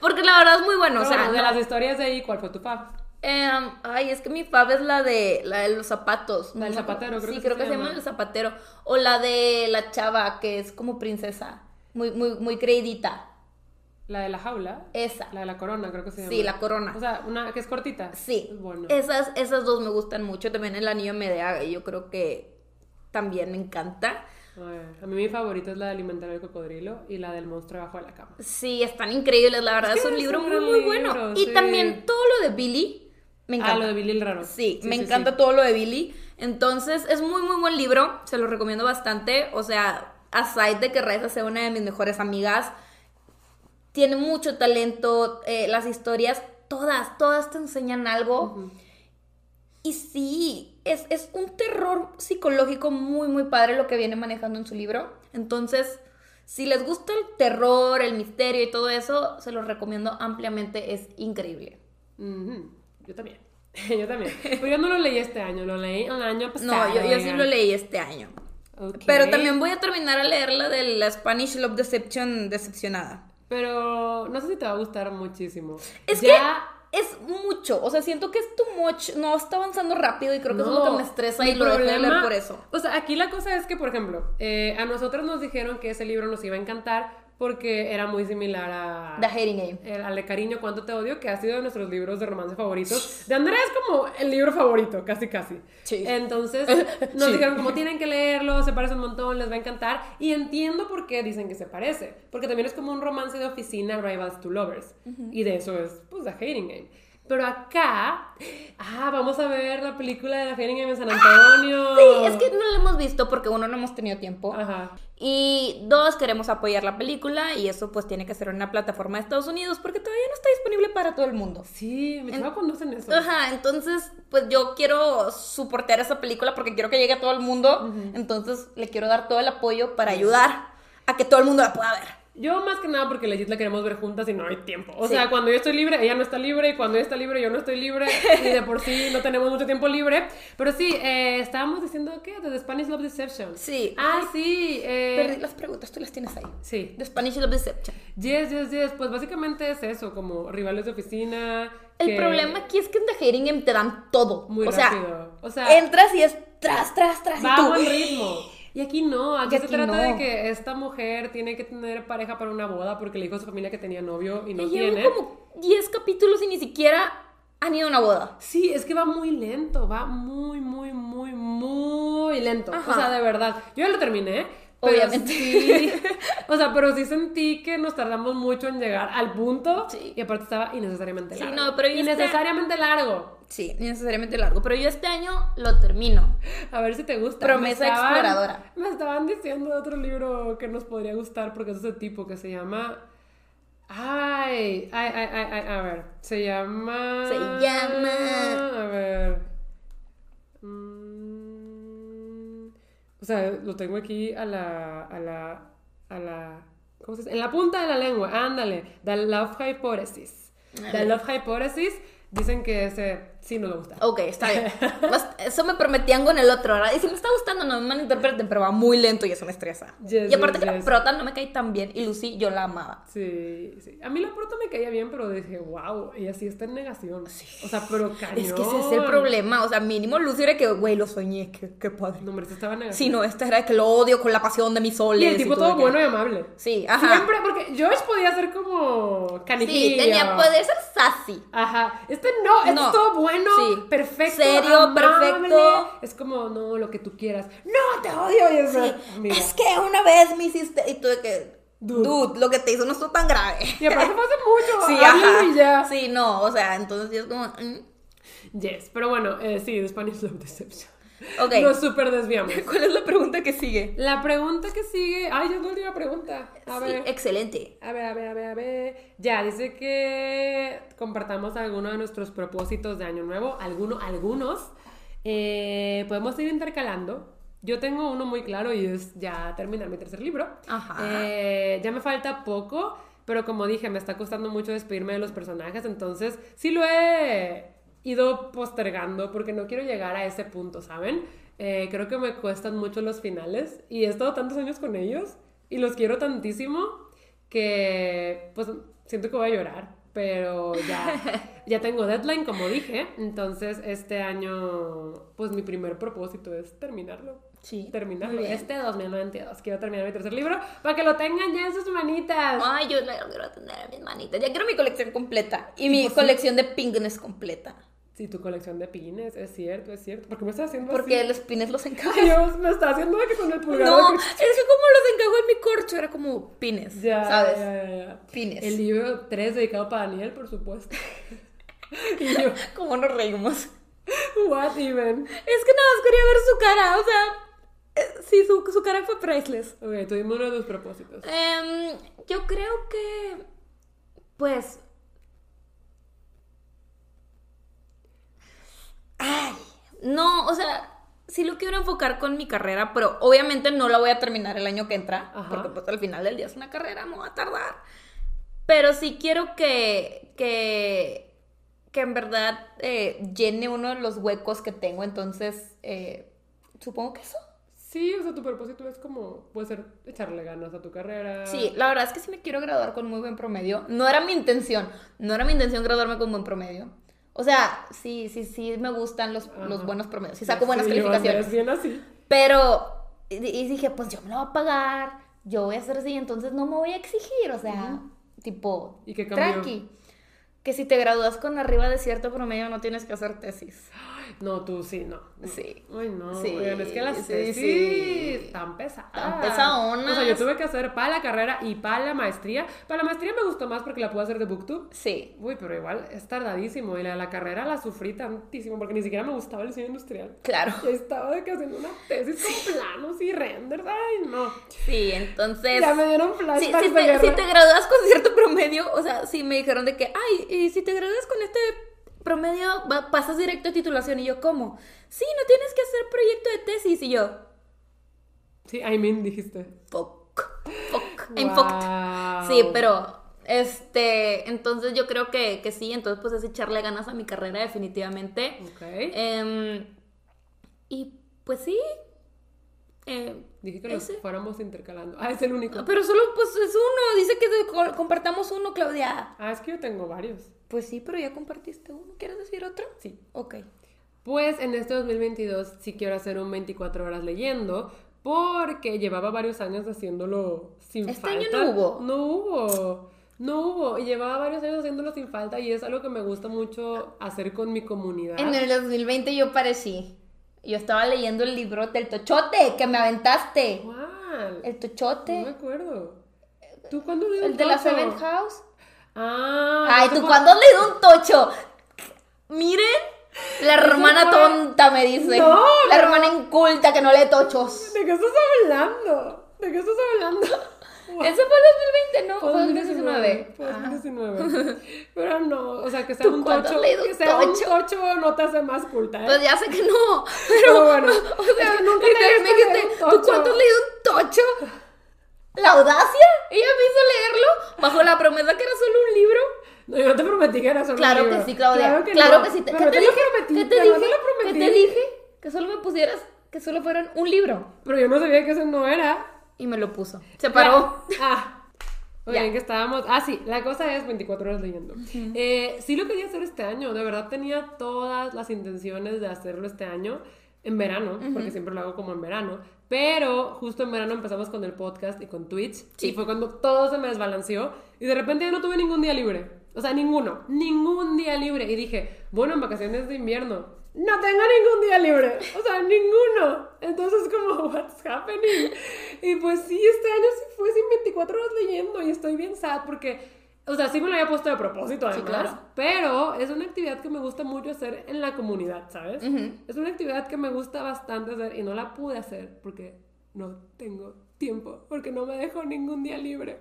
Porque la verdad es muy bueno, Pero o sea, bueno, de no- las historias de ahí, ¿cuál fue tu fab? Em, ay, es que mi fab es la de la de los zapatos. La del zapatero, creo sí, que creo que se llama. llama el zapatero. O la de la chava que es como princesa. Muy, muy, muy creidita. La de la jaula. Esa. La de la corona, creo que se llama. Sí, la corona. O sea, una que es cortita. Sí. Bueno. Esas, esas dos me gustan mucho. También el anillo Medea, yo creo que también me encanta. A, mí mi favorita es la de alimentar al cocodrilo y la del monstruo debajo de la cama. Sí, están increíbles, la verdad. Es un libro muy, muy bueno. libro, Y sí. también todo lo de Billy me encanta. Ah, lo de Billy el raro. Sí, me sí, encanta sí. todo lo de Billy. Entonces, es muy, muy buen libro. Se lo recomiendo bastante. O sea, aside de que Raiza sea una de mis mejores amigas, tiene mucho talento. eh, las historias, todas, todas te enseñan algo. Y sí, es, es un terror psicológico muy, muy padre lo que viene manejando en su libro. Entonces, si les gusta el terror, el misterio y todo eso, se los recomiendo ampliamente. Es increíble. Yo también. yo también. Pero yo no lo leí este año, lo leí el año pasado. No, yo, yo sí lo leí este año. Ok. Pero también voy a terminar a leer la de la Spanish Love Deception decepcionada. Pero no sé si te va a gustar muchísimo. Es Ya- que es mucho, o sea, siento que es too much, no está avanzando rápido y creo que eso es lo No, que me estresa y lo dejé de leer problema- por eso. O sea, aquí la cosa es que, por ejemplo, eh, a nosotros nos dijeron que ese libro nos iba a encantar porque era muy similar a... The Hating Game. El Ale Cariño, Cuánto Te Odio, que ha sido de nuestros libros de romance favoritos. De Andrea es como el libro favorito, casi casi. Sí. Entonces nos Sí. dijeron como tienen que leerlo, se parece un montón, les va a encantar. Y entiendo por qué dicen que se parece. Porque también es como un romance de oficina, Rivals to Lovers. Y de eso es, pues, The Hating Game. Pero acá, ah, vamos a ver la película de Hating Game en San Antonio. Sí, es que no la hemos visto porque uno no hemos tenido tiempo. Ajá. Y dos, queremos apoyar la película y eso pues tiene que ser en una plataforma de Estados Unidos porque todavía no está disponible para todo el mundo. Sí, me cuando hacen eso. Ajá, entonces pues yo quiero soportar esa película porque quiero que llegue a todo el mundo. Entonces le quiero dar todo el apoyo para ayudar a que todo el mundo la pueda ver. Yo más que nada porque legit la queremos ver juntas y no hay tiempo. O Sí. sea, cuando yo estoy libre, ella no está libre, y cuando ella está libre, yo no estoy libre, y de por sí no tenemos mucho tiempo libre. Pero sí, eh, estábamos diciendo que de The Spanish Love Deception. Sí. Ah, sí. eh, Perdí las preguntas, tú las tienes ahí. Sí. The Spanish Love Deception. Yes, yes, yes. Pues básicamente es eso, como rivales de oficina. El que- problema aquí es que en The Hating Game te dan todo. Muy o rápido. sea, O sea, entras y es tras, tras, tras. va y tú. buen ritmo. Y aquí no, aquí se trata no. de que esta mujer tiene que tener pareja para una boda porque le dijo a su familia que tenía novio y no Y tiene. como 10 capítulos y ni siquiera han ido a una boda. Sí, es que va muy lento, va muy, muy, muy, muy lento. Ajá. O sea, de verdad. Yo ya lo terminé, Obviamente. sí, o sea, pero sí sentí que nos tardamos mucho en llegar al punto. Sí. Y aparte estaba innecesariamente Sí, largo. no, pero este- Innecesariamente largo. Sí, necesariamente largo. Pero yo este año lo termino. A ver si te gusta. Promesa estaban- exploradora. Me estaban diciendo de otro libro que nos podría gustar porque es ese tipo que se llama. Ay, ay, ay, ay, ay, a ver. Se llama. Se llama- A ver. Mm, O sea, lo tengo aquí a la. a la. a la. ¿Cómo se dice? En la punta de la lengua, ándale. The Love Hypothesis. The. Love Hypothesis dicen que ese sí nos gusta. Ok, está bien. Eso me prometían con el otro, ¿verdad? Y si me está gustando, no me malinterpreten, pero va muy lento y eso me estresa. Yes, y aparte yes, que la yes. prota no me cae tan bien. Y Lucy, yo la amaba. Sí, sí. A mí la prota me caía bien, pero dije, wow, ella sí está en negación. O sea, pero cañón. Es que ese es el problema. O sea, mínimo Lucy era que, güey, lo soñé, qué, qué padre. No, hombre, esta estaba en negación. Sí, no, esta era que lo odio con la pasión de mis soles. Y el tipo todo de que- bueno y amable. Sí, ajá. Siempre, porque George podía ser como canijillo. Sí, tenía poder ser sassy. Ajá. Este no, este No. es todo bueno, Sí. perfecto. Serio, amable. perfecto. Es como, no, lo que tú quieras. No, te odio. Y es, Sí, mira. es que una vez me hiciste. Y tú de que. Dude. Dude, lo que te hizo no estuvo tan grave. Y aparte hace mucho. Sí, y ya. ajá. Sí, no, o sea, entonces yo es como. mm. Yes, pero bueno, eh, sí, The Spanish Love Deception. Ok. Nos súper desviamos. ¿Cuál es la pregunta que sigue? La pregunta que sigue. Ay, ya es la última pregunta. A Sí, ver. excelente. A ver, a ver, a ver, a ver. Ya, dice que compartamos algunos de nuestros propósitos de año nuevo. Alguno, algunos. Eh, podemos ir intercalando. Yo tengo uno muy claro y es ya terminar mi tercer libro. Ajá. Eh, ya me falta poco, pero como dije, me está costando mucho despedirme de los personajes, entonces sí lo he ido postergando porque no quiero llegar a ese punto, ¿saben? Eh, creo que me cuestan mucho los finales y he estado tantos años con ellos y los quiero tantísimo que pues siento que voy a llorar, pero ya, ya tengo deadline, como dije, entonces este año pues mi primer propósito es terminarlo. Sí. Terminarlo este 2022. Quiero terminar mi tercer libro para que lo tengan ya en sus manitas. Ay, yo quiero tener en mis manitas. Ya quiero mi colección completa. Y mi pues colección de pingnes completa. Sí, tu colección de pines, es cierto, es cierto. ¿Por qué me estás haciendo Porque así? los pines los Dios, me está haciendo que con el pulgar. No, es que- como los encajó en mi corcho, era como pines. Ya, ¿Sabes? ya, ya. Pines. El libro 3 dedicado para Daniel, por supuesto. y yo, ¿Cómo nos reímos? what even? Es que nada más quería ver su cara, o sea. eh, Sí, su, su cara fue priceless. Ok, tuvimos uno de tus propósitos. Em, yo creo que. Pues. Ay. No, o sea. Sí lo quiero enfocar con mi carrera, pero obviamente no la voy a terminar el año que entra. Ajá. Porque pues al final del día es una carrera, me va a tardar. Pero sí quiero que. que. que en verdad eh, llene uno de los huecos que tengo. Entonces. eh, supongo que eso. Sí, o sea, tu propósito es como, puede ser echarle ganas a tu carrera. Sí, la verdad es que sí me quiero graduar con muy buen promedio. No era mi intención, no era mi intención graduarme con buen promedio. O sea, sí, sí, sí me gustan los, los buenos promedios, sí saco buenas yo, calificaciones. Bien así. Pero, y, y dije, pues yo me lo voy a pagar, yo voy a hacer así, entonces no me voy a exigir, o sea, tipo, ¿Y qué tranqui. Que si te gradúas con arriba de cierto promedio no tienes que hacer tesis. No, tú sí, no. Sí. Ay, no. Sí, Oigan, es que las sí, tesis sí. están pesadas. Están pesadonas. O sea, yo tuve que hacer para la carrera y para la maestría. Para la maestría me gustó más porque la puedo hacer de booktube. Sí. Uy, pero igual es tardadísimo. Y la de la carrera la sufrí tantísimo porque ni siquiera me gustaba el diseño industrial. Claro. Y estaba de que haciendo una tesis con planos y renders. Ay, no. Sí, entonces... Ya me dieron Sí, flashbacks si, si te gradúas con cierto promedio, o sea, sí me dijeron de que, ay, y si te gradúas con este promedio, va- pasas directo a titulación. Y yo, ¿cómo? Sí, no tienes que hacer proyecto de tesis. Y yo, Sí, I mean, dijiste. fuck, fuck, I'm fucked. Sí, pero, este, entonces yo creo que, que sí, entonces pues es echarle ganas a mi carrera definitivamente. Ok. Em, y pues sí. eh, Dije que los ese. fuéramos intercalando. Ah, es el único. pero solo pues es uno, dice que compartamos uno, Claudia. Ah, es que yo tengo varios. Pues sí, pero ya compartiste uno. ¿Quieres decir otro? Sí. Ok. Pues en este 2022 sí quiero hacer un 24 horas leyendo porque llevaba varios años haciéndolo sin Este falta. año no hubo. No hubo. No hubo. Y llevaba varios años haciéndolo sin falta y es algo que me gusta mucho hacer con mi comunidad. En el 2020 yo parecí. Yo estaba leyendo el libro del Tochote que me aventaste. ¿Cuál? El tochote. No me acuerdo. ¿Tú cuándo leído El un de la? Seven House. Ah. Ay, ¿tú te cuándo has leído un tocho? Miren, la hermana fue- tonta me dice. No, la no. hermana inculta que no lee tochos. ¿De qué estás hablando? ¿De qué estás hablando? Ese fue el 2020, ¿no? Fue el 2019. 2019. Fue Ah. 2019. Pero no, o sea, que sea ¿Tú un tocho. Que sea un tocho? no te hace más culta, ¿eh? Pues ya sé que no. Pero Pero, bueno, o sea, es que nunca te he me dijiste, ¿tú tocho". cuánto has leído un tocho? ¿La audacia? Ella me hizo leerlo bajo la promesa que era solo un libro. No, yo no te prometí que era solo Claro un que libro. sí, Claudia. Claro que, Claro no. que sí. Te- ¿Qué te te lo dije? prometí. ¿Qué te pero no dije? lo ¿Qué te dije? Que solo me pusieras, que solo fueran un libro. Pero yo no sabía que eso no era. Y me lo puso. Se paró. Ah. Oigan, Ya. que estábamos. Ah, sí, la cosa es 24 horas leyendo. Eh, sí lo quería hacer este año, de verdad tenía todas las intenciones de hacerlo este año, en verano, porque siempre lo hago como en verano. Pero justo en verano empezamos con el podcast y con Twitch. Sí. Y fue cuando todo se me desbalanceó. Y de repente ya no tuve ningún día libre. O sea, ninguno. Ningún día libre. Y dije, bueno, en vacaciones de invierno. No tengo ningún día libre. O sea, ninguno. Entonces, como, what's happening? Y pues sí, este año sí fue sin 24 horas leyendo. Y estoy bien sad porque. O sea, sí me lo había puesto de propósito, además. claro. Pero es una actividad que me gusta mucho hacer en la comunidad, ¿sabes? Es una actividad que me gusta bastante hacer y no la pude hacer porque no tengo tiempo, porque no me dejo ningún día libre.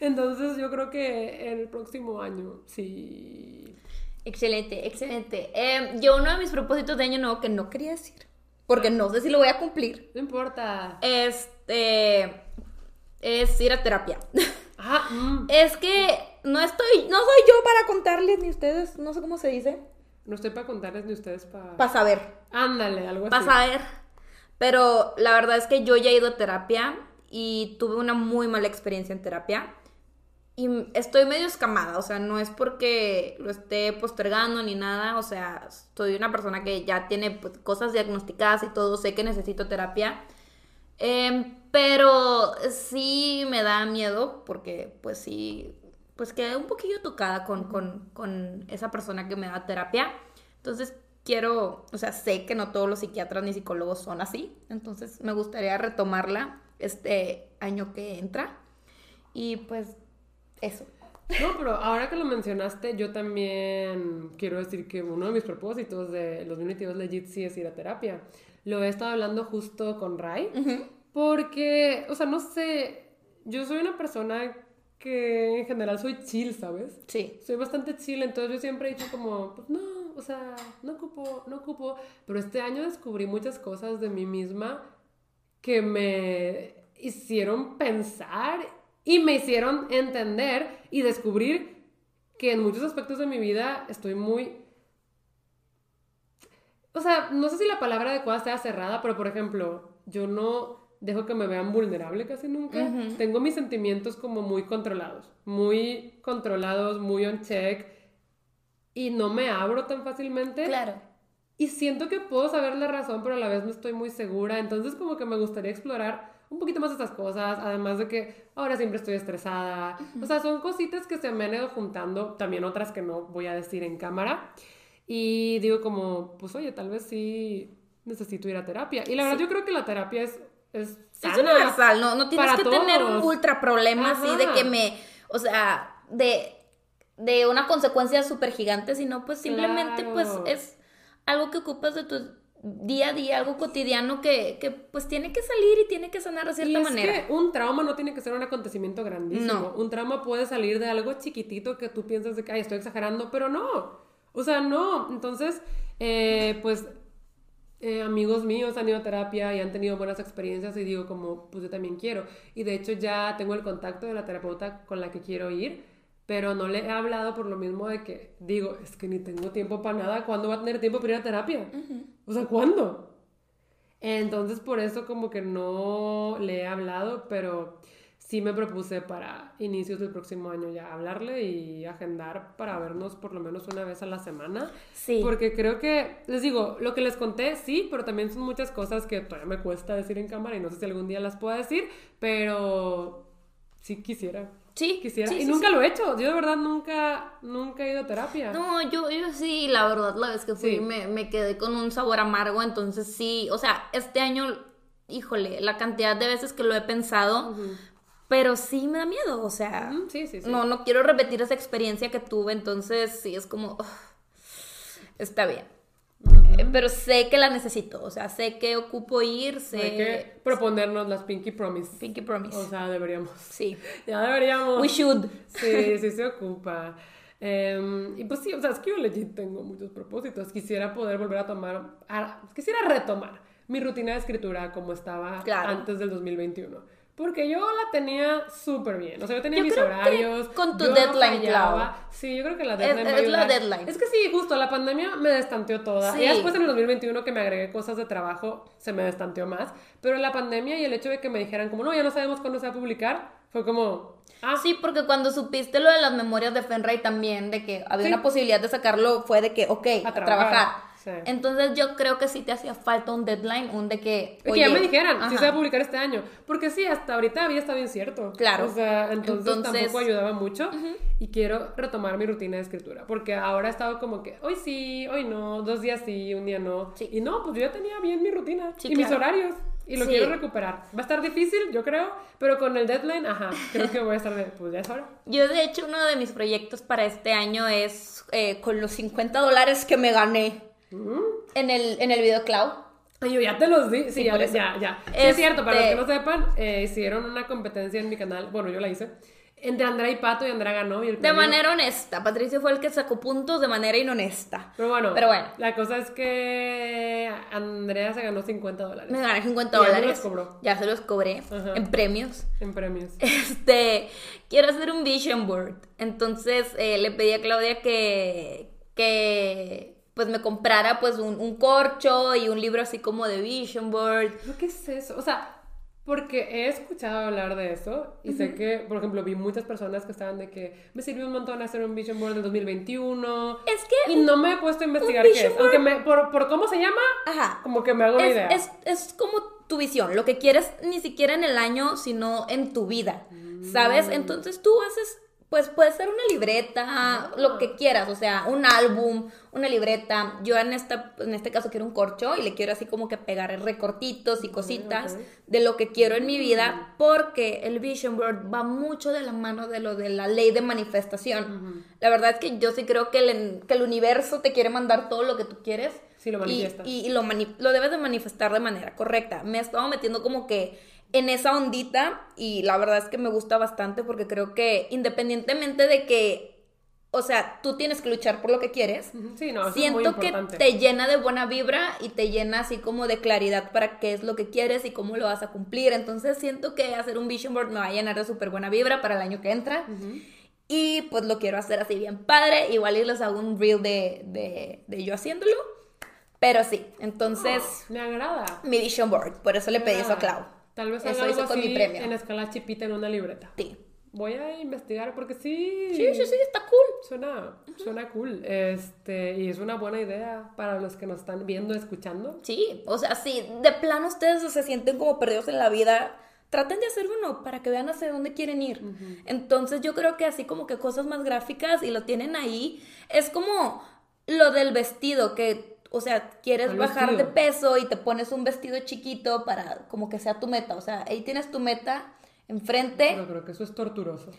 Entonces yo creo que el próximo año sí. Excelente, excelente. Eh, yo uno de mis propósitos de año nuevo que no quería decir, porque no sé si lo voy a cumplir, No importa. este, es ir a terapia. Ah, mm, es que no estoy, no soy yo para contarles ni ustedes, no sé cómo se dice, no estoy para contarles ni ustedes para... para saber. Ándale, algo así. Vas a ver. Pero la verdad es que yo ya he ido a terapia y tuve una muy mala experiencia en terapia. Y estoy medio escamada, o sea, no es porque lo esté postergando ni nada, o sea, soy una persona que ya tiene pues, cosas diagnosticadas y todo, sé que necesito terapia. Em, pero sí me da miedo porque pues sí, pues quedé un poquillo tocada con, con, con esa persona que me da terapia. Entonces quiero, o sea, sé que no todos los psiquiatras ni psicólogos son así. Entonces me gustaría retomarla este año que entra. Y pues eso. No, pero ahora que lo mencionaste, yo también quiero decir que uno de mis propósitos de 2022 legit sí es ir a terapia. Lo he estado hablando justo con Rai, porque, o sea, no sé, yo soy una persona que en general soy chill, ¿sabes? Sí. Soy bastante chill, entonces yo siempre he dicho como, pues no, o sea, no ocupo, no ocupo, pero este año descubrí muchas cosas de mí misma que me hicieron pensar y me hicieron entender y descubrir que en muchos aspectos de mi vida estoy muy... O sea, no sé si la palabra adecuada sea cerrada, pero por ejemplo, yo no dejo que me vean vulnerable casi nunca. Tengo mis sentimientos como muy controlados, muy controlados, muy on check y no me abro tan fácilmente. Claro. Y siento que puedo saber la razón, pero a la vez no estoy muy segura. Entonces como que me gustaría explorar un poquito más estas cosas, además de que ahora siempre estoy estresada. O sea, son cositas que se me han ido juntando, también otras que no voy a decir en cámara. Y digo como, pues oye, tal vez sí necesito ir a terapia. Y la verdad yo creo que la terapia es... Es, Es sana universal, no, no tienes que tener un ultra problema así de que me, o sea, de, de una consecuencia súper gigante, sino pues simplemente Claro. pues es algo que ocupas de tu día a día, algo cotidiano que, que pues tiene que salir y tiene que sanar de Y cierta es manera. que un trauma no tiene que ser un acontecimiento grandísimo. No. Un trauma puede salir de algo chiquitito que tú piensas de que, ay, estoy exagerando, pero no. O sea, no. Entonces, eh, pues, eh, amigos míos han ido a terapia y han tenido buenas experiencias y digo como, pues yo también quiero. Y de hecho ya tengo el contacto de la terapeuta con la que quiero ir, pero no le he hablado por lo mismo de que digo, es que ni tengo tiempo para nada. ¿Cuándo va a tener tiempo para ir a terapia? O sea, ¿cuándo? Entonces por eso como que no le he hablado, pero sí me propuse para inicios del próximo año ya hablarle y agendar para vernos por lo menos una vez a la semana. Sí. Porque creo que, les digo, lo que les conté, sí, pero también son muchas cosas que todavía me cuesta decir en cámara y no sé si algún día las pueda decir, pero sí quisiera. Sí, Quisiera. sí, y sí, nunca sí. lo he hecho. Yo de verdad nunca, nunca he ido a terapia. No, yo, yo sí, la verdad, la vez que fui me, me quedé con un sabor amargo, entonces sí, o sea, este año híjole, la cantidad de veces que lo he pensado, pero sí me da miedo, o sea, sí, sí, sí. no, no quiero repetir esa experiencia que tuve, entonces sí, es como, está bien. Eh, Pero sé que la necesito, o sea, sé que ocupo ir, sé... Hay que proponernos las Pinky Promise. Pinky Promise. O sea, deberíamos. Sí. Ya deberíamos. We should. Sí, sí se ocupa. Em, y pues sí, o sea, es que yo legit tengo muchos propósitos. Quisiera poder volver a tomar, a- quisiera retomar mi rutina de escritura como estaba Claro. antes del 2021. Porque yo la tenía súper bien. O sea, yo tenía Yo mis creo que horarios. con tu yo no deadline, fallaba. Clau. Sí, yo creo que la Es- deadline va a es la deadline. Es que sí, justo, la pandemia me destanteó toda. Sí. Y después en el 2021 que me agregué cosas de trabajo, se me destanteó más. Pero la pandemia y el hecho de que me dijeran como, no, ya no sabemos cuándo se va a publicar, fue como, ah, Sí, porque cuando supiste lo de las memorias de Fenray también, de que había Sí. una posibilidad de sacarlo, fue de que, ok, a, A trabajar. Sí. Entonces yo creo que sí te hacía falta un deadline, un de que... Y que ya oye, me dijeran si ajá. se va a publicar este año. Porque sí, hasta ahorita había estado bien cierto. Claro. O sea, entonces, Entonces- tampoco ayudaba mucho. Y quiero retomar mi rutina de escritura. Porque ahora he estado como que hoy sí, hoy no, dos días sí, un día no. Sí. Y no, pues yo ya tenía bien mi rutina Sí, y mis claro. horarios. Y lo Sí. quiero recuperar. Va a estar difícil, yo creo. Pero con el deadline, ajá, creo que voy a estar de, pues ya es hora. Yo de hecho uno de mis proyectos para este año es eh, con los 50 dólares que me gané Mm. en el, en el video cloud. Ay, yo ya te los di. Sí, Sí, ya, ya. Sí, Este- es cierto, para los que no sepan, eh, hicieron una competencia en mi canal. Bueno, yo la hice. Entre Andrea y Pato y Andrea ganó. Y el De manera honesta. Patricio fue el que sacó puntos de manera inhonesta. Pero bueno, Pero bueno. la cosa es que Andrea se ganó 50 dólares Me gané 50 Y ya dólares. los cobró. Ya se los cobré Ajá. en premios. en premios. Este, quiero hacer un vision board. Entonces eh, le pedí a Claudia que, que pues me comprara pues un, un corcho y un libro así como de vision board. ¿Pero qué es eso? O sea, porque he escuchado hablar de eso y sé que, por ejemplo, vi muchas personas que estaban de que me sirvió un montón hacer un vision board del 2021. Es que Y no me he puesto a investigar qué es. Aunque me, por, por cómo se llama, Ajá. como que me hago una es, idea. es, es como tu visión, lo que quieres ni siquiera en el año, sino en tu vida, ¿sabes? Entonces tú haces, pues puede ser una libreta, lo que quieras, o sea, un álbum, una libreta. Yo en, esta, en este caso quiero un corcho y le quiero así como que pegar recortitos y cositas ok. de lo que quiero en mi vida, porque el vision board va mucho de la mano de lo de la ley de manifestación. La verdad es que yo sí creo que el, que el universo te quiere mandar todo lo que tú quieres. Sí, lo Y- manifiestas. Y, y lo, mani- lo debes de manifestar de manera correcta. Me he estado metiendo como que en esa ondita y la verdad es que me gusta bastante porque creo que independientemente de que, o sea, tú tienes que luchar por lo que quieres, Sí, no, siento que te llena de buena vibra y te llena así como de claridad para qué es lo que quieres y cómo lo vas a cumplir. Entonces siento que hacer un vision board me va a llenar de súper buena vibra para el año que entra. Y pues lo quiero hacer así bien padre. Igual y les hago un reel de, de, de yo haciéndolo. Pero sí, entonces Me agrada. mi vision board. Por eso le pedí eso a Clau. Tal vez Eso haga algo hice con así mi premio. en escala chipita en una libreta. Sí. Voy a investigar porque sí. Sí, sí, sí, está cool. Suena, suena cool. Este, y es una buena idea para los que nos están viendo, escuchando. Sí, o sea, si de plano ustedes se sienten como perdidos en la vida, traten de hacer uno para que vean hacia dónde quieren ir. Entonces yo creo que así como que cosas más gráficas y lo tienen ahí, es como lo del vestido que... O sea, quieres ¿Cuál bajar de peso y te pones un vestido chiquito para como que sea tu meta. O sea, ahí tienes tu meta enfrente. Pero creo que eso es torturoso.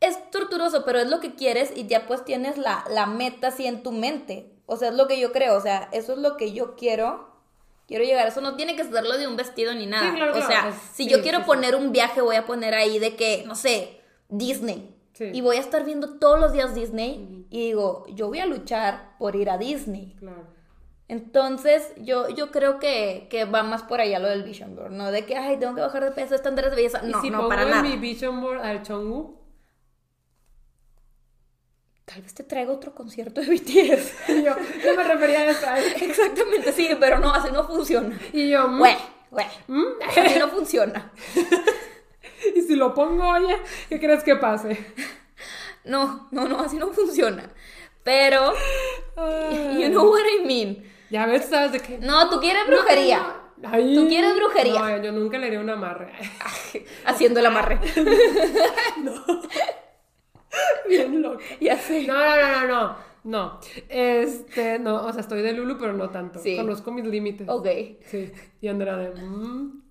Es torturoso, pero es lo que quieres y ya pues tienes la, la meta así en tu mente. O sea, es lo que yo creo, o sea, eso es lo que yo quiero. Quiero llegar, eso no tiene que ser lo de un vestido ni nada. Sí, claro, o sea, si sí, yo quiero sí, poner un viaje, voy a poner ahí de que, no sé, Disney. Y voy a estar viendo todos los días Disney y digo, yo voy a luchar por ir a Disney. Claro. Entonces, yo, yo creo que, que va más por allá lo del Vision Board, ¿no? De que, ay, tengo que bajar de peso, estándares de belleza. No, y si no, pongo para en nada. mi vision board al Chongu, Tal vez te traiga otro concierto de BTS. y yo, yo me refería a esa. Exactamente, sí, pero no, así no funciona. Y yo, mm, Güey, güey, mm. así no funciona. y si lo pongo, oye, ¿qué crees que pase? No, no, no, así no funciona. Pero, Ay. you know what I mean. Ya ves, ¿sabes de qué? No, tú quieres brujería. Ay, Tú quieres brujería. No, yo nunca le haría un amarre. Haciendo el amarre. Bien loca. ya sé. No, no, no, no, no. No, este, no, o sea, estoy de Lulu, pero no tanto. Sí. Conozco mis límites. Ok. Sí, y Andrea de... mm.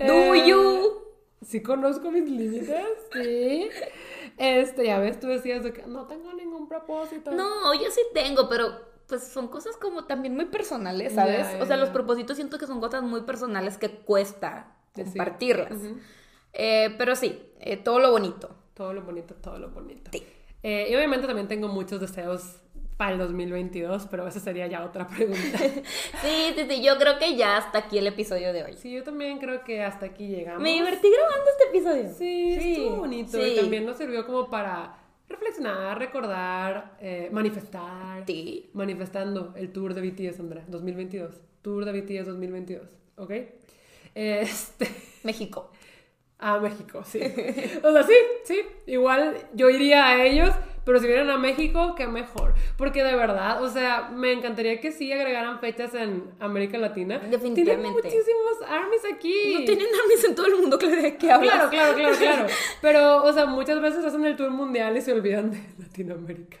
Do Eh, you? Sí conozco mis límites, sí. Este, ya ves, tú decías de que no tengo ningún propósito. No, yo sí tengo, pero pues son cosas como también muy personales, ¿sabes? O sea, los propósitos siento que son cosas muy personales que cuesta compartirlas. Eh, pero sí, eh, todo lo bonito. Todo lo bonito, todo lo bonito. Sí. Eh, y obviamente también tengo muchos deseos para el 2022, pero esa sería ya otra pregunta. Sí, sí, sí, yo creo que ya hasta aquí el episodio de hoy. Sí, yo también creo que hasta aquí llegamos. Me divertí grabando este episodio. Sí, estuvo bonito. sí. Y también nos sirvió como para reflexionar, recordar, eh, manifestar. Sí. Manifestando el tour de BTS, Andrea, 2022. Tour de BTS 2022, ¿ok? Este... México. A México, sí. O sea, sí, sí. Igual yo iría a ellos, pero si vienen a México, qué mejor. Porque de verdad, o sea, me encantaría que sí agregaran fechas en América Latina. Definitivamente. Tienen muchísimos armies aquí. No tienen armies en todo el mundo, claro, ¿de qué hablas? Claro, claro, claro, claro. Pero, o sea, muchas veces hacen el tour mundial y se olvidan de Latinoamérica.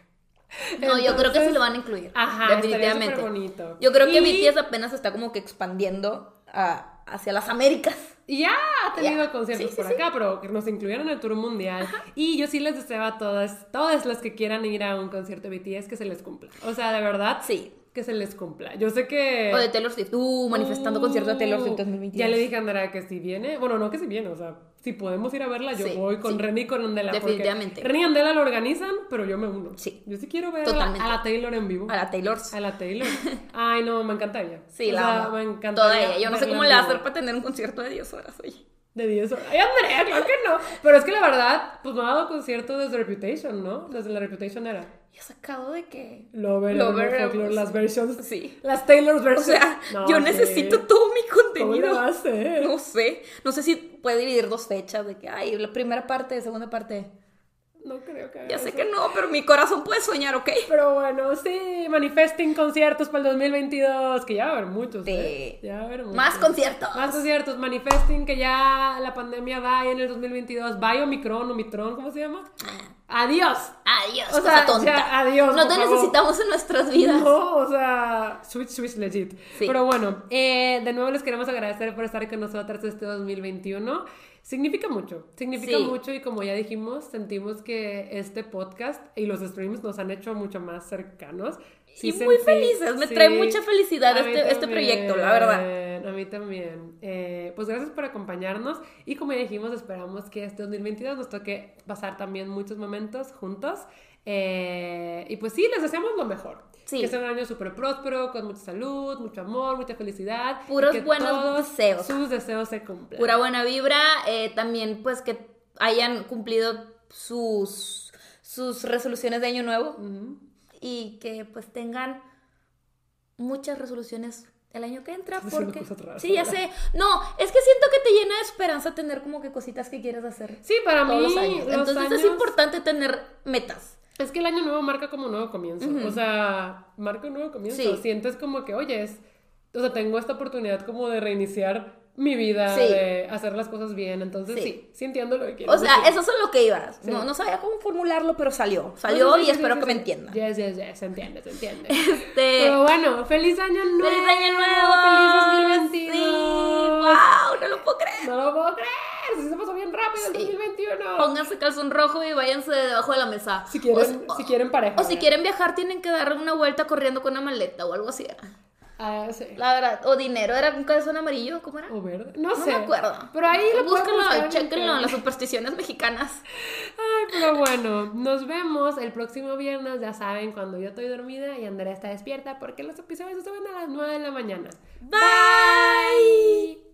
No, yo creo que se lo van a incluir. Ajá, definitivamente. superbonito. Yo creo que BTS apenas está como que expandiendo a- hacia las Américas. Y ya ha tenido conciertos Sí, sí, por sí. acá, pero que nos incluyeron en el tour mundial. Y yo sí les deseo a todas, todas las que quieran ir a un concierto de BTS que se les cumpla. O sea, de verdad, Sí. Que se les cumpla. Yo sé que... O de Taylor Swift. Uh, manifestando Uh, concierto de Taylor Swift 2022. Ya le dije a Andrea que si viene, bueno, no que si viene, o sea, si podemos ir a verla, yo Sí, voy con sí. Y con Andela. Definitivamente. Renny y Andela lo organizan, pero yo me uno. Sí. Yo sí quiero ver a la, Totalmente. a la Taylor en vivo. A la Taylor. A la Taylor. Ay, no, me encanta ella. Sí, O la sea, me encanta. Toda ella. Yo no sé cómo le va a hacer para tener un concierto de 10 horas, oye. De 10 horas. Ay, Andrea, claro que no. Pero es que la verdad, pues no ha dado concierto desde Reputation, ¿no? Desde la Reputation era. Y ha sacado de que... Lover, Lover, Folklore, las versions. sí. Las Taylor's O versions. sea, No, yo sí. necesito todo mi ¿Cómo contenido. va a hacer? No sé. No sé si puede dividir dos fechas de que, ay, la primera parte, segunda parte. No creo que haga Ya sé eso. que no, pero mi corazón puede soñar, ¿ok? Pero bueno, sí, manifesting conciertos para el 2022, que ya va a haber muchos. Sí. ¿eh? Ya va a haber muchos. Más conciertos. Más conciertos, manifesting que ya la pandemia va en el 2022. Vaya Omicron, Omicron, ¿cómo se llama? Adiós. Adiós, O cosa sea, tonta. ya, adiós, No te favor. necesitamos en nuestras vidas. No, o sea, switch, switch legit. Sí. Pero bueno, eh, de nuevo les queremos agradecer por estar con nosotras este 2021. Significa mucho, significa Sí. mucho y como ya dijimos, sentimos que este podcast y los streams nos han hecho mucho más cercanos. Sí y muy felices. Me sí. trae mucha felicidad A este, este proyecto, la verdad. también, A mí también. Eh, pues gracias por acompañarnos y como ya dijimos, esperamos que este 2022 nos toque pasar también muchos momentos juntos. Eh, y pues sí, les deseamos lo mejor. Sí. Que sea un año súper próspero, con mucha salud, mucho amor, mucha felicidad. Puros que buenos todos deseos. Sus deseos se cumplan. Pura buena vibra. eh, también, pues, que hayan cumplido sus, sus resoluciones de año nuevo. Y que, pues, tengan muchas resoluciones el año que entra. Porque... Sí, ya sé. No, es que siento que te llena de esperanza tener como que cositas que quieres hacer. Sí, para Todos mí los años. los Entonces es importante tener metas. Es que el año nuevo marca como un nuevo comienzo. O sea, marca un nuevo comienzo. Sí. Sientes como que, oye, es- o sea, tengo esta oportunidad como de reiniciar mi vida, Sí. de hacer las cosas bien. Entonces, sí, Sí. sí, entiendo lo que quieres O sea, decir. eso es lo que ibas. No, no sabía cómo formularlo, pero salió. Salió y espero que me entiendan. Yes, yes, yes, se entiende, se entiende. Este... Pero bueno, feliz año nuevo. ¡Feliz año nuevo! Feliz 2022. Sí, wow, no lo puedo creer. No lo puedo creer. Sí, se pasó bien rápido el Sí. 2021. Pónganse calzón rojo y váyanse debajo de la mesa. Si quieren, o, si quieren pareja. o si ¿verdad? quieren viajar, tienen que dar una vuelta corriendo con una maleta o algo así. Ah, sí. La verdad, o dinero, era un calzón amarillo, ¿cómo era? O verde. No, No sé. me acuerdo. Pero ahí lo Búsquenlo, buscar en las supersticiones mexicanas. Ay, pero bueno, nos vemos el próximo viernes, ya saben, cuando yo estoy dormida y Andrea está despierta, porque los episodios se suben a las 9 de la mañana. Bye.